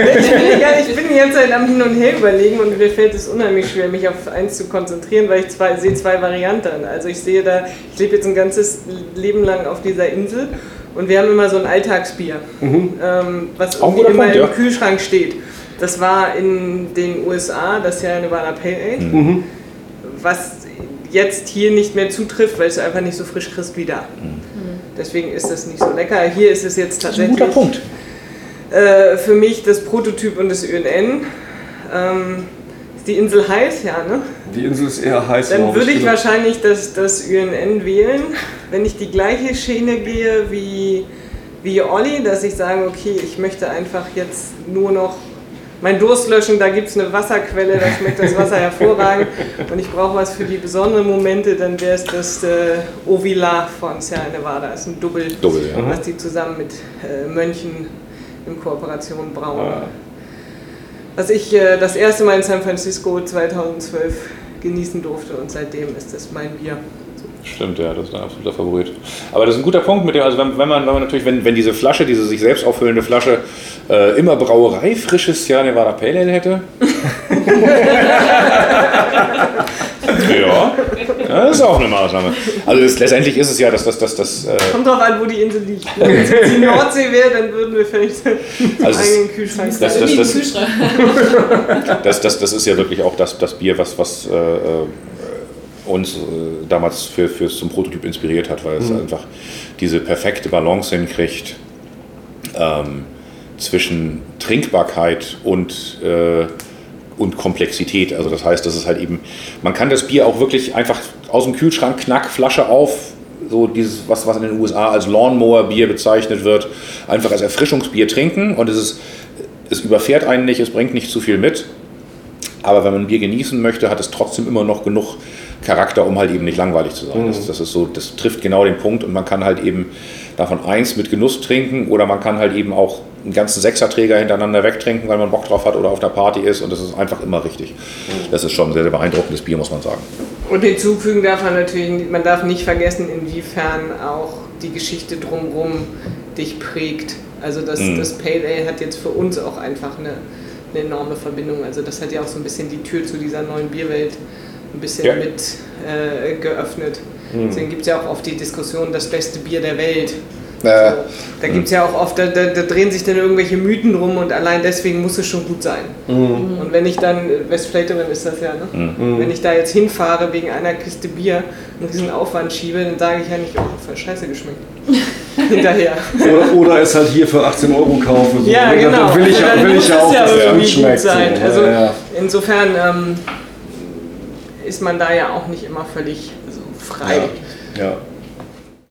[SPEAKER 5] ja, ich bin die ganze Zeit am Hin und Her überlegen und mir fällt es unheimlich schwer, mich auf eins zu konzentrieren, weil ich zwei, sehe zwei Varianten. Also ich sehe da, ich lebe jetzt ein ganzes Leben lang auf dieser Insel und wir haben immer so ein Alltagsbier, ähm, was immer
[SPEAKER 3] Punkt,
[SPEAKER 5] im
[SPEAKER 3] ja.
[SPEAKER 5] Kühlschrank steht. Das war in den USA, das Jahr Nevada Pale Ale, was jetzt hier nicht mehr zutrifft, weil es einfach nicht so frisch kriegst wie da. Deswegen ist das nicht so lecker. Hier ist es jetzt
[SPEAKER 3] Das ist ein
[SPEAKER 5] tatsächlich
[SPEAKER 3] guter Punkt.
[SPEAKER 5] äh, für mich das Prototyp und das ÖNN. Ähm, ist die Insel heiß, ja, ne?
[SPEAKER 1] Die Insel ist eher heiß.
[SPEAKER 5] Dann würde ich
[SPEAKER 1] genau.
[SPEAKER 5] wahrscheinlich das, das ÖNN wählen, wenn ich die gleiche Schiene gehe wie, wie Olli, dass ich sage, okay, ich möchte einfach jetzt nur noch mein Durst löschen, da gibt es eine Wasserquelle, da schmeckt das Wasser hervorragend und ich brauche was für die besonderen Momente, dann wäre es das äh, Ovila von Sierra Nevada. Das ist ein Double,
[SPEAKER 3] Double, ja.
[SPEAKER 5] was die zusammen mit äh, Mönchen in Kooperation brauen.
[SPEAKER 1] Ah.
[SPEAKER 5] Was ich äh, das erste Mal in San Francisco 2012 genießen durfte und seitdem ist das mein Bier.
[SPEAKER 3] Stimmt, ja, das ist ein absoluter Favorit. Aber das ist ein guter Punkt mit dem, also wenn, wenn man, wenn man natürlich, wenn, wenn diese Flasche, diese sich selbst auffüllende Flasche, äh, immer Brauerei frisches Sierra Nevada Pale Ale hätte. ja, das ist auch eine Maßnahme. Also es, letztendlich ist es ja, dass das, das, das, äh,
[SPEAKER 5] Kommt drauf an, wo die Insel liegt. Wenn es die Nordsee wäre, dann würden wir vielleicht
[SPEAKER 3] Also
[SPEAKER 5] eigenen Kühlschrank
[SPEAKER 3] das- das- das- das, das, das ist ja wirklich auch das, das Bier, was, was äh, äh, uns äh, damals für, für zum Prototyp inspiriert hat, weil es einfach diese perfekte Balance hinkriegt ähm, zwischen Trinkbarkeit und, äh, und Komplexität. Also das heißt, das ist halt eben, man kann das Bier auch wirklich einfach aus dem Kühlschrank, knack, Flasche auf, so dieses, was, was in den USA als Lawnmower-Bier bezeichnet wird, einfach als Erfrischungsbier trinken und es ist, es überfährt einen nicht, es bringt nicht zu viel mit. Aber wenn man ein Bier genießen möchte, hat es trotzdem immer noch genug Charakter, um halt eben nicht langweilig zu sein. Das, das ist so, das trifft genau den Punkt und man kann halt eben davon eins mit Genuss trinken oder man kann halt eben auch einen ganzen Sechserträger hintereinander wegtrinken, weil man Bock drauf hat oder auf der Party ist und das ist einfach immer richtig. Das ist schon ein sehr, sehr beeindruckendes Bier, muss man sagen.
[SPEAKER 5] Und hinzufügen darf man natürlich, man darf nicht vergessen, inwiefern auch die Geschichte drumherum dich prägt. Also das,
[SPEAKER 3] Mhm.
[SPEAKER 5] das Pale Ale hat jetzt für uns auch einfach eine, eine enorme Verbindung. Also das hat ja auch so ein bisschen die Tür zu dieser neuen Bierwelt ein bisschen
[SPEAKER 3] Ja.
[SPEAKER 5] mit äh, geöffnet. Deswegen gibt es ja auch oft die Diskussion, das beste Bier der Welt.
[SPEAKER 3] Äh,
[SPEAKER 5] Da gibt es ja auch oft, da, da, da drehen sich dann irgendwelche Mythen drum und allein deswegen muss es schon gut sein. Und wenn ich dann, Westflaterin ist das ja, ne? wenn ich da jetzt hinfahre wegen einer Kiste Bier und diesen Aufwand schiebe, dann sage ich ja nicht, oh, voll scheiße geschmeckt. Hinterher.
[SPEAKER 1] Oder, oder es halt hier für 18 Euro kaufe. So.
[SPEAKER 5] Ja,
[SPEAKER 1] Dann
[SPEAKER 5] genau.
[SPEAKER 1] will ich, ja-
[SPEAKER 5] Dann
[SPEAKER 1] will
[SPEAKER 5] muss
[SPEAKER 1] ich ja auch,
[SPEAKER 5] ja
[SPEAKER 1] dass es gut schmeckt.
[SPEAKER 5] sein.
[SPEAKER 1] So.
[SPEAKER 5] Also
[SPEAKER 1] ja, ja.
[SPEAKER 5] insofern ähm, ist man da ja auch nicht immer völlig so frei.
[SPEAKER 1] Ja.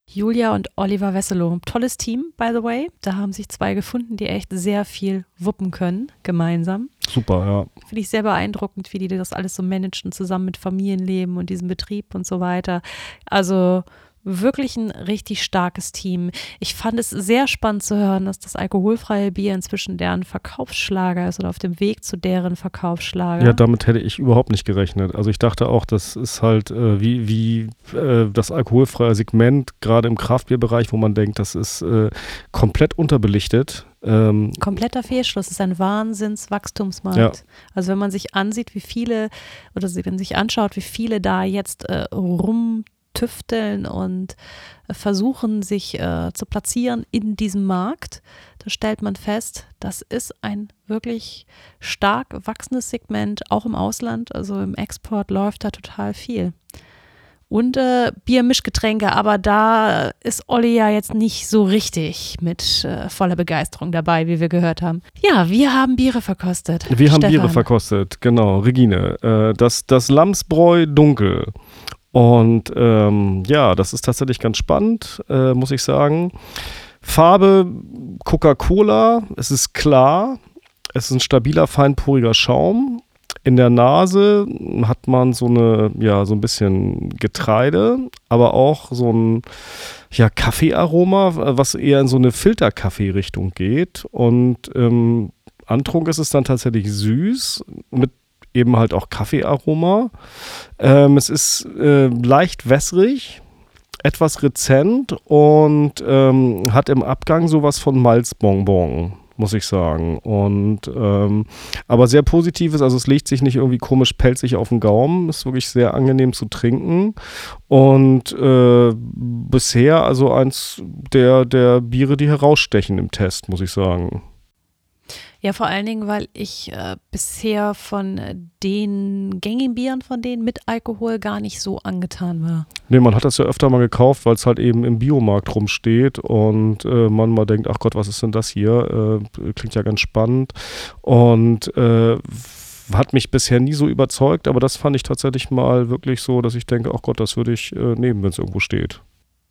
[SPEAKER 2] Julia und Oliver Wesselow. Tolles Team, by the way. Da haben sich zwei gefunden, die echt sehr viel wuppen können, gemeinsam.
[SPEAKER 1] Super, ja.
[SPEAKER 2] Finde ich sehr beeindruckend, wie die das alles so managen, zusammen mit Familienleben und diesem Betrieb und so weiter. Also wirklich ein richtig starkes Team. Ich fand es sehr spannend zu hören, dass das alkoholfreie Bier inzwischen deren Verkaufsschlager ist oder auf dem Weg zu deren Verkaufsschlager.
[SPEAKER 1] Ja, damit hätte ich überhaupt nicht gerechnet. Also ich dachte auch, das ist halt äh, wie, wie äh, das alkoholfreie Segment, gerade im Kraftbierbereich, wo man denkt, das ist äh, komplett unterbelichtet. Ähm,
[SPEAKER 2] Kompletter Fehlschluss. Es ist ein Wahnsinnswachstumsmarkt.
[SPEAKER 1] Ja.
[SPEAKER 2] Also wenn man sich ansieht, wie viele, oder wenn man sich anschaut, wie viele da jetzt äh, rumtüfteln und äh, versuchen, sich äh, zu platzieren in diesem Markt, da stellt man fest, das ist ein wirklich stark wachsendes Segment, auch im Ausland. Also im Export läuft da total viel. und äh, Biermischgetränke, aber da ist Olli ja jetzt nicht so richtig mit äh, voller Begeisterung dabei, wie wir gehört haben. Ja, wir haben Biere verkostet.
[SPEAKER 1] Wir haben
[SPEAKER 2] Stefan.
[SPEAKER 1] Biere verkostet, genau, Regine. Äh, das, das Lamsbräu dunkel. Und ähm, ja, das ist tatsächlich ganz spannend, äh, muss ich sagen. Farbe Coca-Cola, es ist klar, es ist ein stabiler, feinporiger Schaum. In der Nase hat man so eine, ja, so ein bisschen Getreide, aber auch so ein, ja, Kaffeearoma, was eher in so eine Filterkaffee-Richtung geht. Und ähm, Antrunk ist es dann tatsächlich süß, mit eben halt auch Kaffeearoma. Ähm, es ist äh, leicht wässrig, etwas rezent und ähm, hat im Abgang sowas von Malzbonbon muss ich sagen. Und ähm, aber sehr positives, also es legt sich nicht irgendwie komisch pelzig auf den Gaumen, ist wirklich sehr angenehm zu trinken. Und äh, bisher also eins der, der Biere, die herausstechen im Test, muss ich sagen.
[SPEAKER 2] Ja, vor allen Dingen, weil ich äh, bisher von äh, den gängigen Bieren von denen mit Alkohol gar nicht so angetan war.
[SPEAKER 1] Nee, man hat das ja öfter mal gekauft, weil es halt eben im Biomarkt rumsteht und äh, man mal denkt, ach Gott, was ist denn das hier? Äh, klingt ja ganz spannend. Und äh, hat mich bisher nie so überzeugt, aber das fand ich tatsächlich mal wirklich so, dass ich denke, ach Gott, das würde ich äh, nehmen, wenn es irgendwo steht.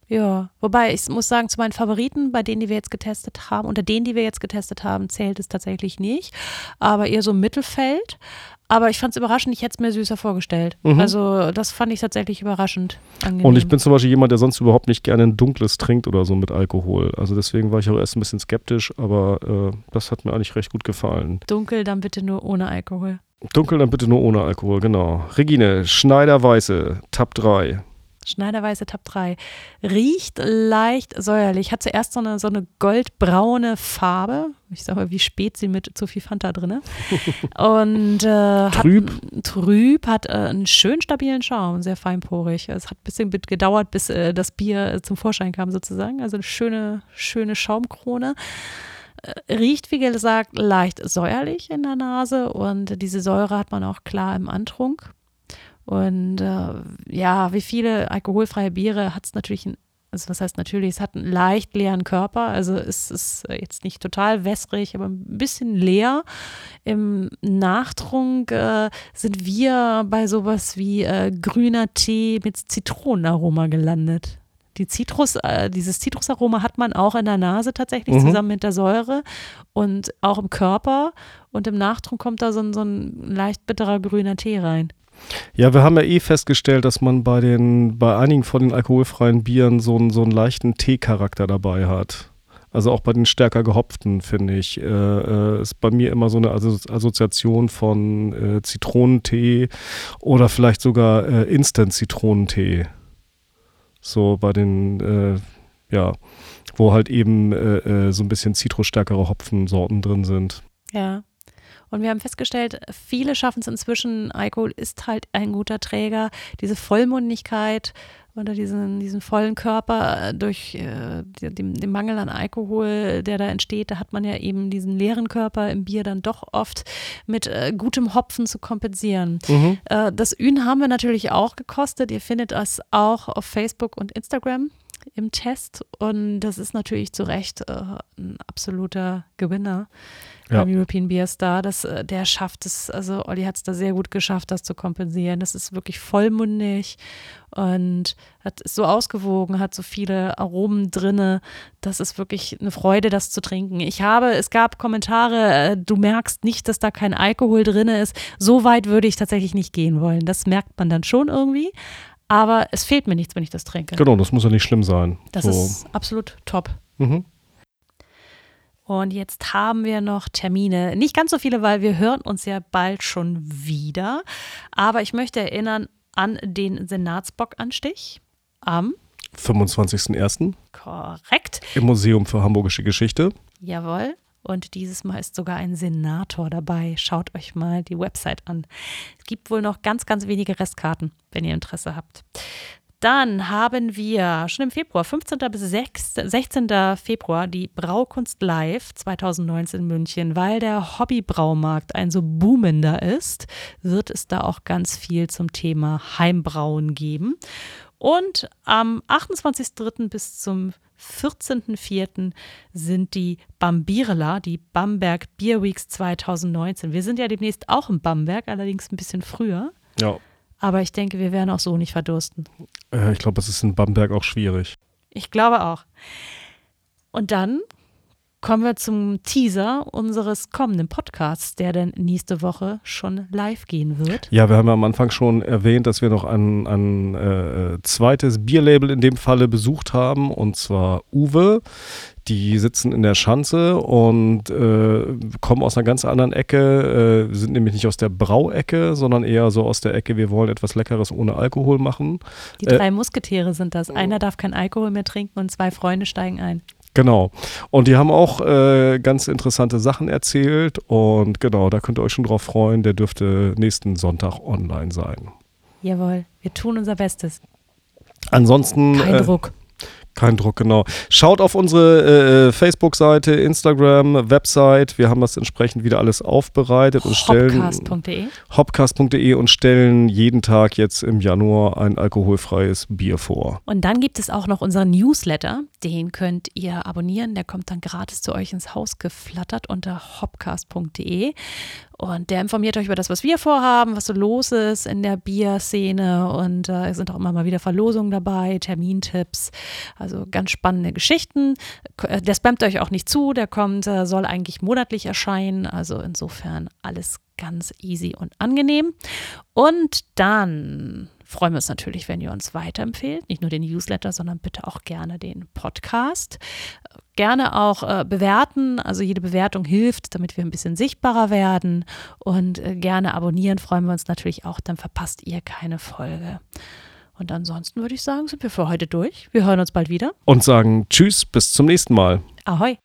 [SPEAKER 2] Ja, wobei ich muss sagen, zu meinen Favoriten, bei denen, die wir jetzt getestet haben, unter denen, die wir jetzt getestet haben, zählt es tatsächlich nicht, aber eher so im Mittelfeld. Aber ich fand es überraschend, ich hätte es mir süßer vorgestellt.
[SPEAKER 1] Mhm.
[SPEAKER 2] Also das fand ich tatsächlich überraschend angenehm.
[SPEAKER 1] Und ich bin zum Beispiel jemand, der sonst überhaupt nicht gerne ein dunkles trinkt oder so mit Alkohol. Also deswegen war ich auch erst ein bisschen skeptisch, aber äh, das hat mir eigentlich recht gut gefallen.
[SPEAKER 2] Dunkel dann bitte nur ohne Alkohol.
[SPEAKER 1] Dunkel dann bitte nur ohne Alkohol, genau. Regine, Schneider Weiße, Tab 3.
[SPEAKER 2] Schneiderweise Tab 3. Riecht leicht säuerlich. Hat zuerst so eine, so eine goldbraune Farbe. Ich sag mal, wie Spezi mit zu viel Fanta drin. Und äh,
[SPEAKER 1] Trüb.
[SPEAKER 2] Hat, trüb, hat äh, einen schön stabilen Schaum, sehr feinporig. Es hat ein bisschen gedauert, bis äh, das Bier äh, zum Vorschein kam sozusagen. Also eine schöne, schöne Schaumkrone Äh, riecht, wie gesagt, leicht säuerlich in der Nase und diese Säure hat man auch klar im Antrunk. Und äh, ja, wie viele alkoholfreie Biere hat es natürlich, ein, also was heißt natürlich, es hat einen leicht leeren Körper, also es ist jetzt nicht total wässrig, aber ein bisschen leer. Im Nachtrunk äh, sind wir bei sowas wie äh, grüner Tee mit Zitronenaroma gelandet. Die Zitrus, äh, dieses Zitrusaroma hat man auch in der Nase tatsächlich
[SPEAKER 1] Mhm.
[SPEAKER 2] zusammen mit der Säure und auch im Körper. Und im Nachtrunk kommt da so ein, so ein leicht bitterer grüner Tee rein.
[SPEAKER 1] Ja, wir haben ja eh festgestellt, dass man bei den, bei einigen von den alkoholfreien Bieren so einen, so einen leichten Teecharakter dabei hat. Also auch bei den stärker gehopften, finde ich, äh, äh, ist bei mir immer so eine Asso- Assoziation von äh, Zitronentee oder vielleicht sogar äh, Instant-Zitronentee. So bei den, äh, ja, wo halt eben äh, so ein bisschen zitrusstärkere Hopfensorten drin sind.
[SPEAKER 2] Ja. Und wir haben festgestellt, viele schaffen es inzwischen. Alkohol ist halt ein guter Träger. Diese Vollmundigkeit oder diesen, diesen vollen Körper durch äh, den, den Mangel an Alkohol, der da entsteht, da hat man ja eben diesen leeren Körper im Bier dann doch oft mit äh, gutem Hopfen zu kompensieren.
[SPEAKER 1] Mhm.
[SPEAKER 2] Äh, das Ün haben wir natürlich auch gekostet. Ihr findet es auch auf Facebook und Instagram im Test. Und das ist natürlich zu Recht äh, ein absoluter Gewinner
[SPEAKER 1] Ja.
[SPEAKER 2] beim European Beer Star. Das, äh, der schafft es, also Olli hat es da sehr gut geschafft, das zu kompensieren. Das ist wirklich vollmundig und hat, ist so ausgewogen, hat so viele Aromen drinne. Das ist wirklich eine Freude, das zu trinken. Ich habe, es gab Kommentare, äh, du merkst nicht, dass da kein Alkohol drinne ist. So weit würde ich tatsächlich nicht gehen wollen. Das merkt man dann schon irgendwie. Aber es fehlt mir nichts, wenn ich das trinke.
[SPEAKER 1] Genau, das muss ja nicht schlimm sein.
[SPEAKER 2] Das
[SPEAKER 1] so.
[SPEAKER 2] ist absolut top.
[SPEAKER 1] Mhm.
[SPEAKER 2] Und jetzt haben wir noch Termine. Nicht ganz so viele, weil wir hören uns ja bald schon wieder. Aber ich möchte erinnern an den Senatsbockanstich am,
[SPEAKER 1] 25.01.
[SPEAKER 2] korrekt,
[SPEAKER 1] im Museum für Hamburgische Geschichte.
[SPEAKER 2] jawohl. Und dieses Mal ist sogar ein Senator dabei. Schaut euch mal die Website an. Es gibt wohl noch ganz, ganz wenige Restkarten, wenn ihr Interesse habt. Dann haben wir schon im Februar, 15. bis 6, 16. Februar, die Braukunst Live 2019 in München. Weil der Hobbybraumarkt ein so boomender ist, wird es da auch ganz viel zum Thema Heimbrauen geben. Und am 28.03. bis zum 14.04. sind die Bambirela, die Bamberg Beer Weeks 2019. Wir sind ja demnächst auch in Bamberg, allerdings ein bisschen früher.
[SPEAKER 1] Ja.
[SPEAKER 2] Aber ich denke, wir werden auch so nicht verdursten.
[SPEAKER 1] Äh, ich glaube, es ist in Bamberg auch schwierig.
[SPEAKER 2] Ich glaube auch. Und dann kommen wir zum Teaser unseres kommenden Podcasts, der dann nächste Woche schon live gehen wird.
[SPEAKER 1] Ja, wir haben ja am Anfang schon erwähnt, dass wir noch ein, ein äh, zweites Bierlabel in dem Falle besucht haben, und zwar Uwe. Die sitzen in der Schanze und äh, kommen aus einer ganz anderen Ecke, äh, sind nämlich nicht aus der Brauecke, sondern eher so aus der Ecke, wir wollen etwas Leckeres ohne Alkohol machen.
[SPEAKER 2] Die drei Musketiere sind das. Einer darf kein Alkohol mehr trinken und zwei Freunde steigen ein.
[SPEAKER 1] Genau. Und die haben auch äh, ganz interessante Sachen erzählt. Und genau, da könnt ihr euch schon drauf freuen. Der dürfte nächsten Sonntag online sein.
[SPEAKER 2] Jawohl, wir tun unser Bestes.
[SPEAKER 1] Ansonsten.
[SPEAKER 2] Kein
[SPEAKER 1] äh,
[SPEAKER 2] Druck.
[SPEAKER 1] Kein Druck, genau. Schaut auf unsere äh, Facebook-Seite, Instagram, Website. Wir haben das entsprechend wieder alles aufbereitet und stellen
[SPEAKER 2] Hopcast.de.
[SPEAKER 1] hopcast.de und stellen jeden Tag jetzt im Januar ein alkoholfreies Bier vor.
[SPEAKER 2] Und dann gibt es auch noch unseren Newsletter. Den könnt ihr abonnieren. Der kommt dann gratis zu euch ins Haus geflattert unter hopcast.de. Und der informiert euch über das, was wir vorhaben, was so los ist in der Bierszene. Und äh, es sind auch immer mal wieder Verlosungen dabei, Termintipps. Also ganz spannende Geschichten. K- Der spammt euch auch nicht zu. Der kommt, äh, soll eigentlich monatlich erscheinen. Also insofern alles ganz easy und angenehm. Und dann freuen wir uns natürlich, wenn ihr uns weiterempfehlt. Nicht nur den Newsletter, sondern bitte auch gerne den Podcast. Gerne auch äh, bewerten. Also jede Bewertung hilft, damit wir ein bisschen sichtbarer werden. Und äh, gerne abonnieren freuen wir uns natürlich auch. Dann verpasst ihr keine Folge. Und ansonsten würde ich sagen, sind wir für heute durch. Wir hören uns bald wieder.
[SPEAKER 1] Und sagen Tschüss, bis zum nächsten Mal.
[SPEAKER 2] Ahoi!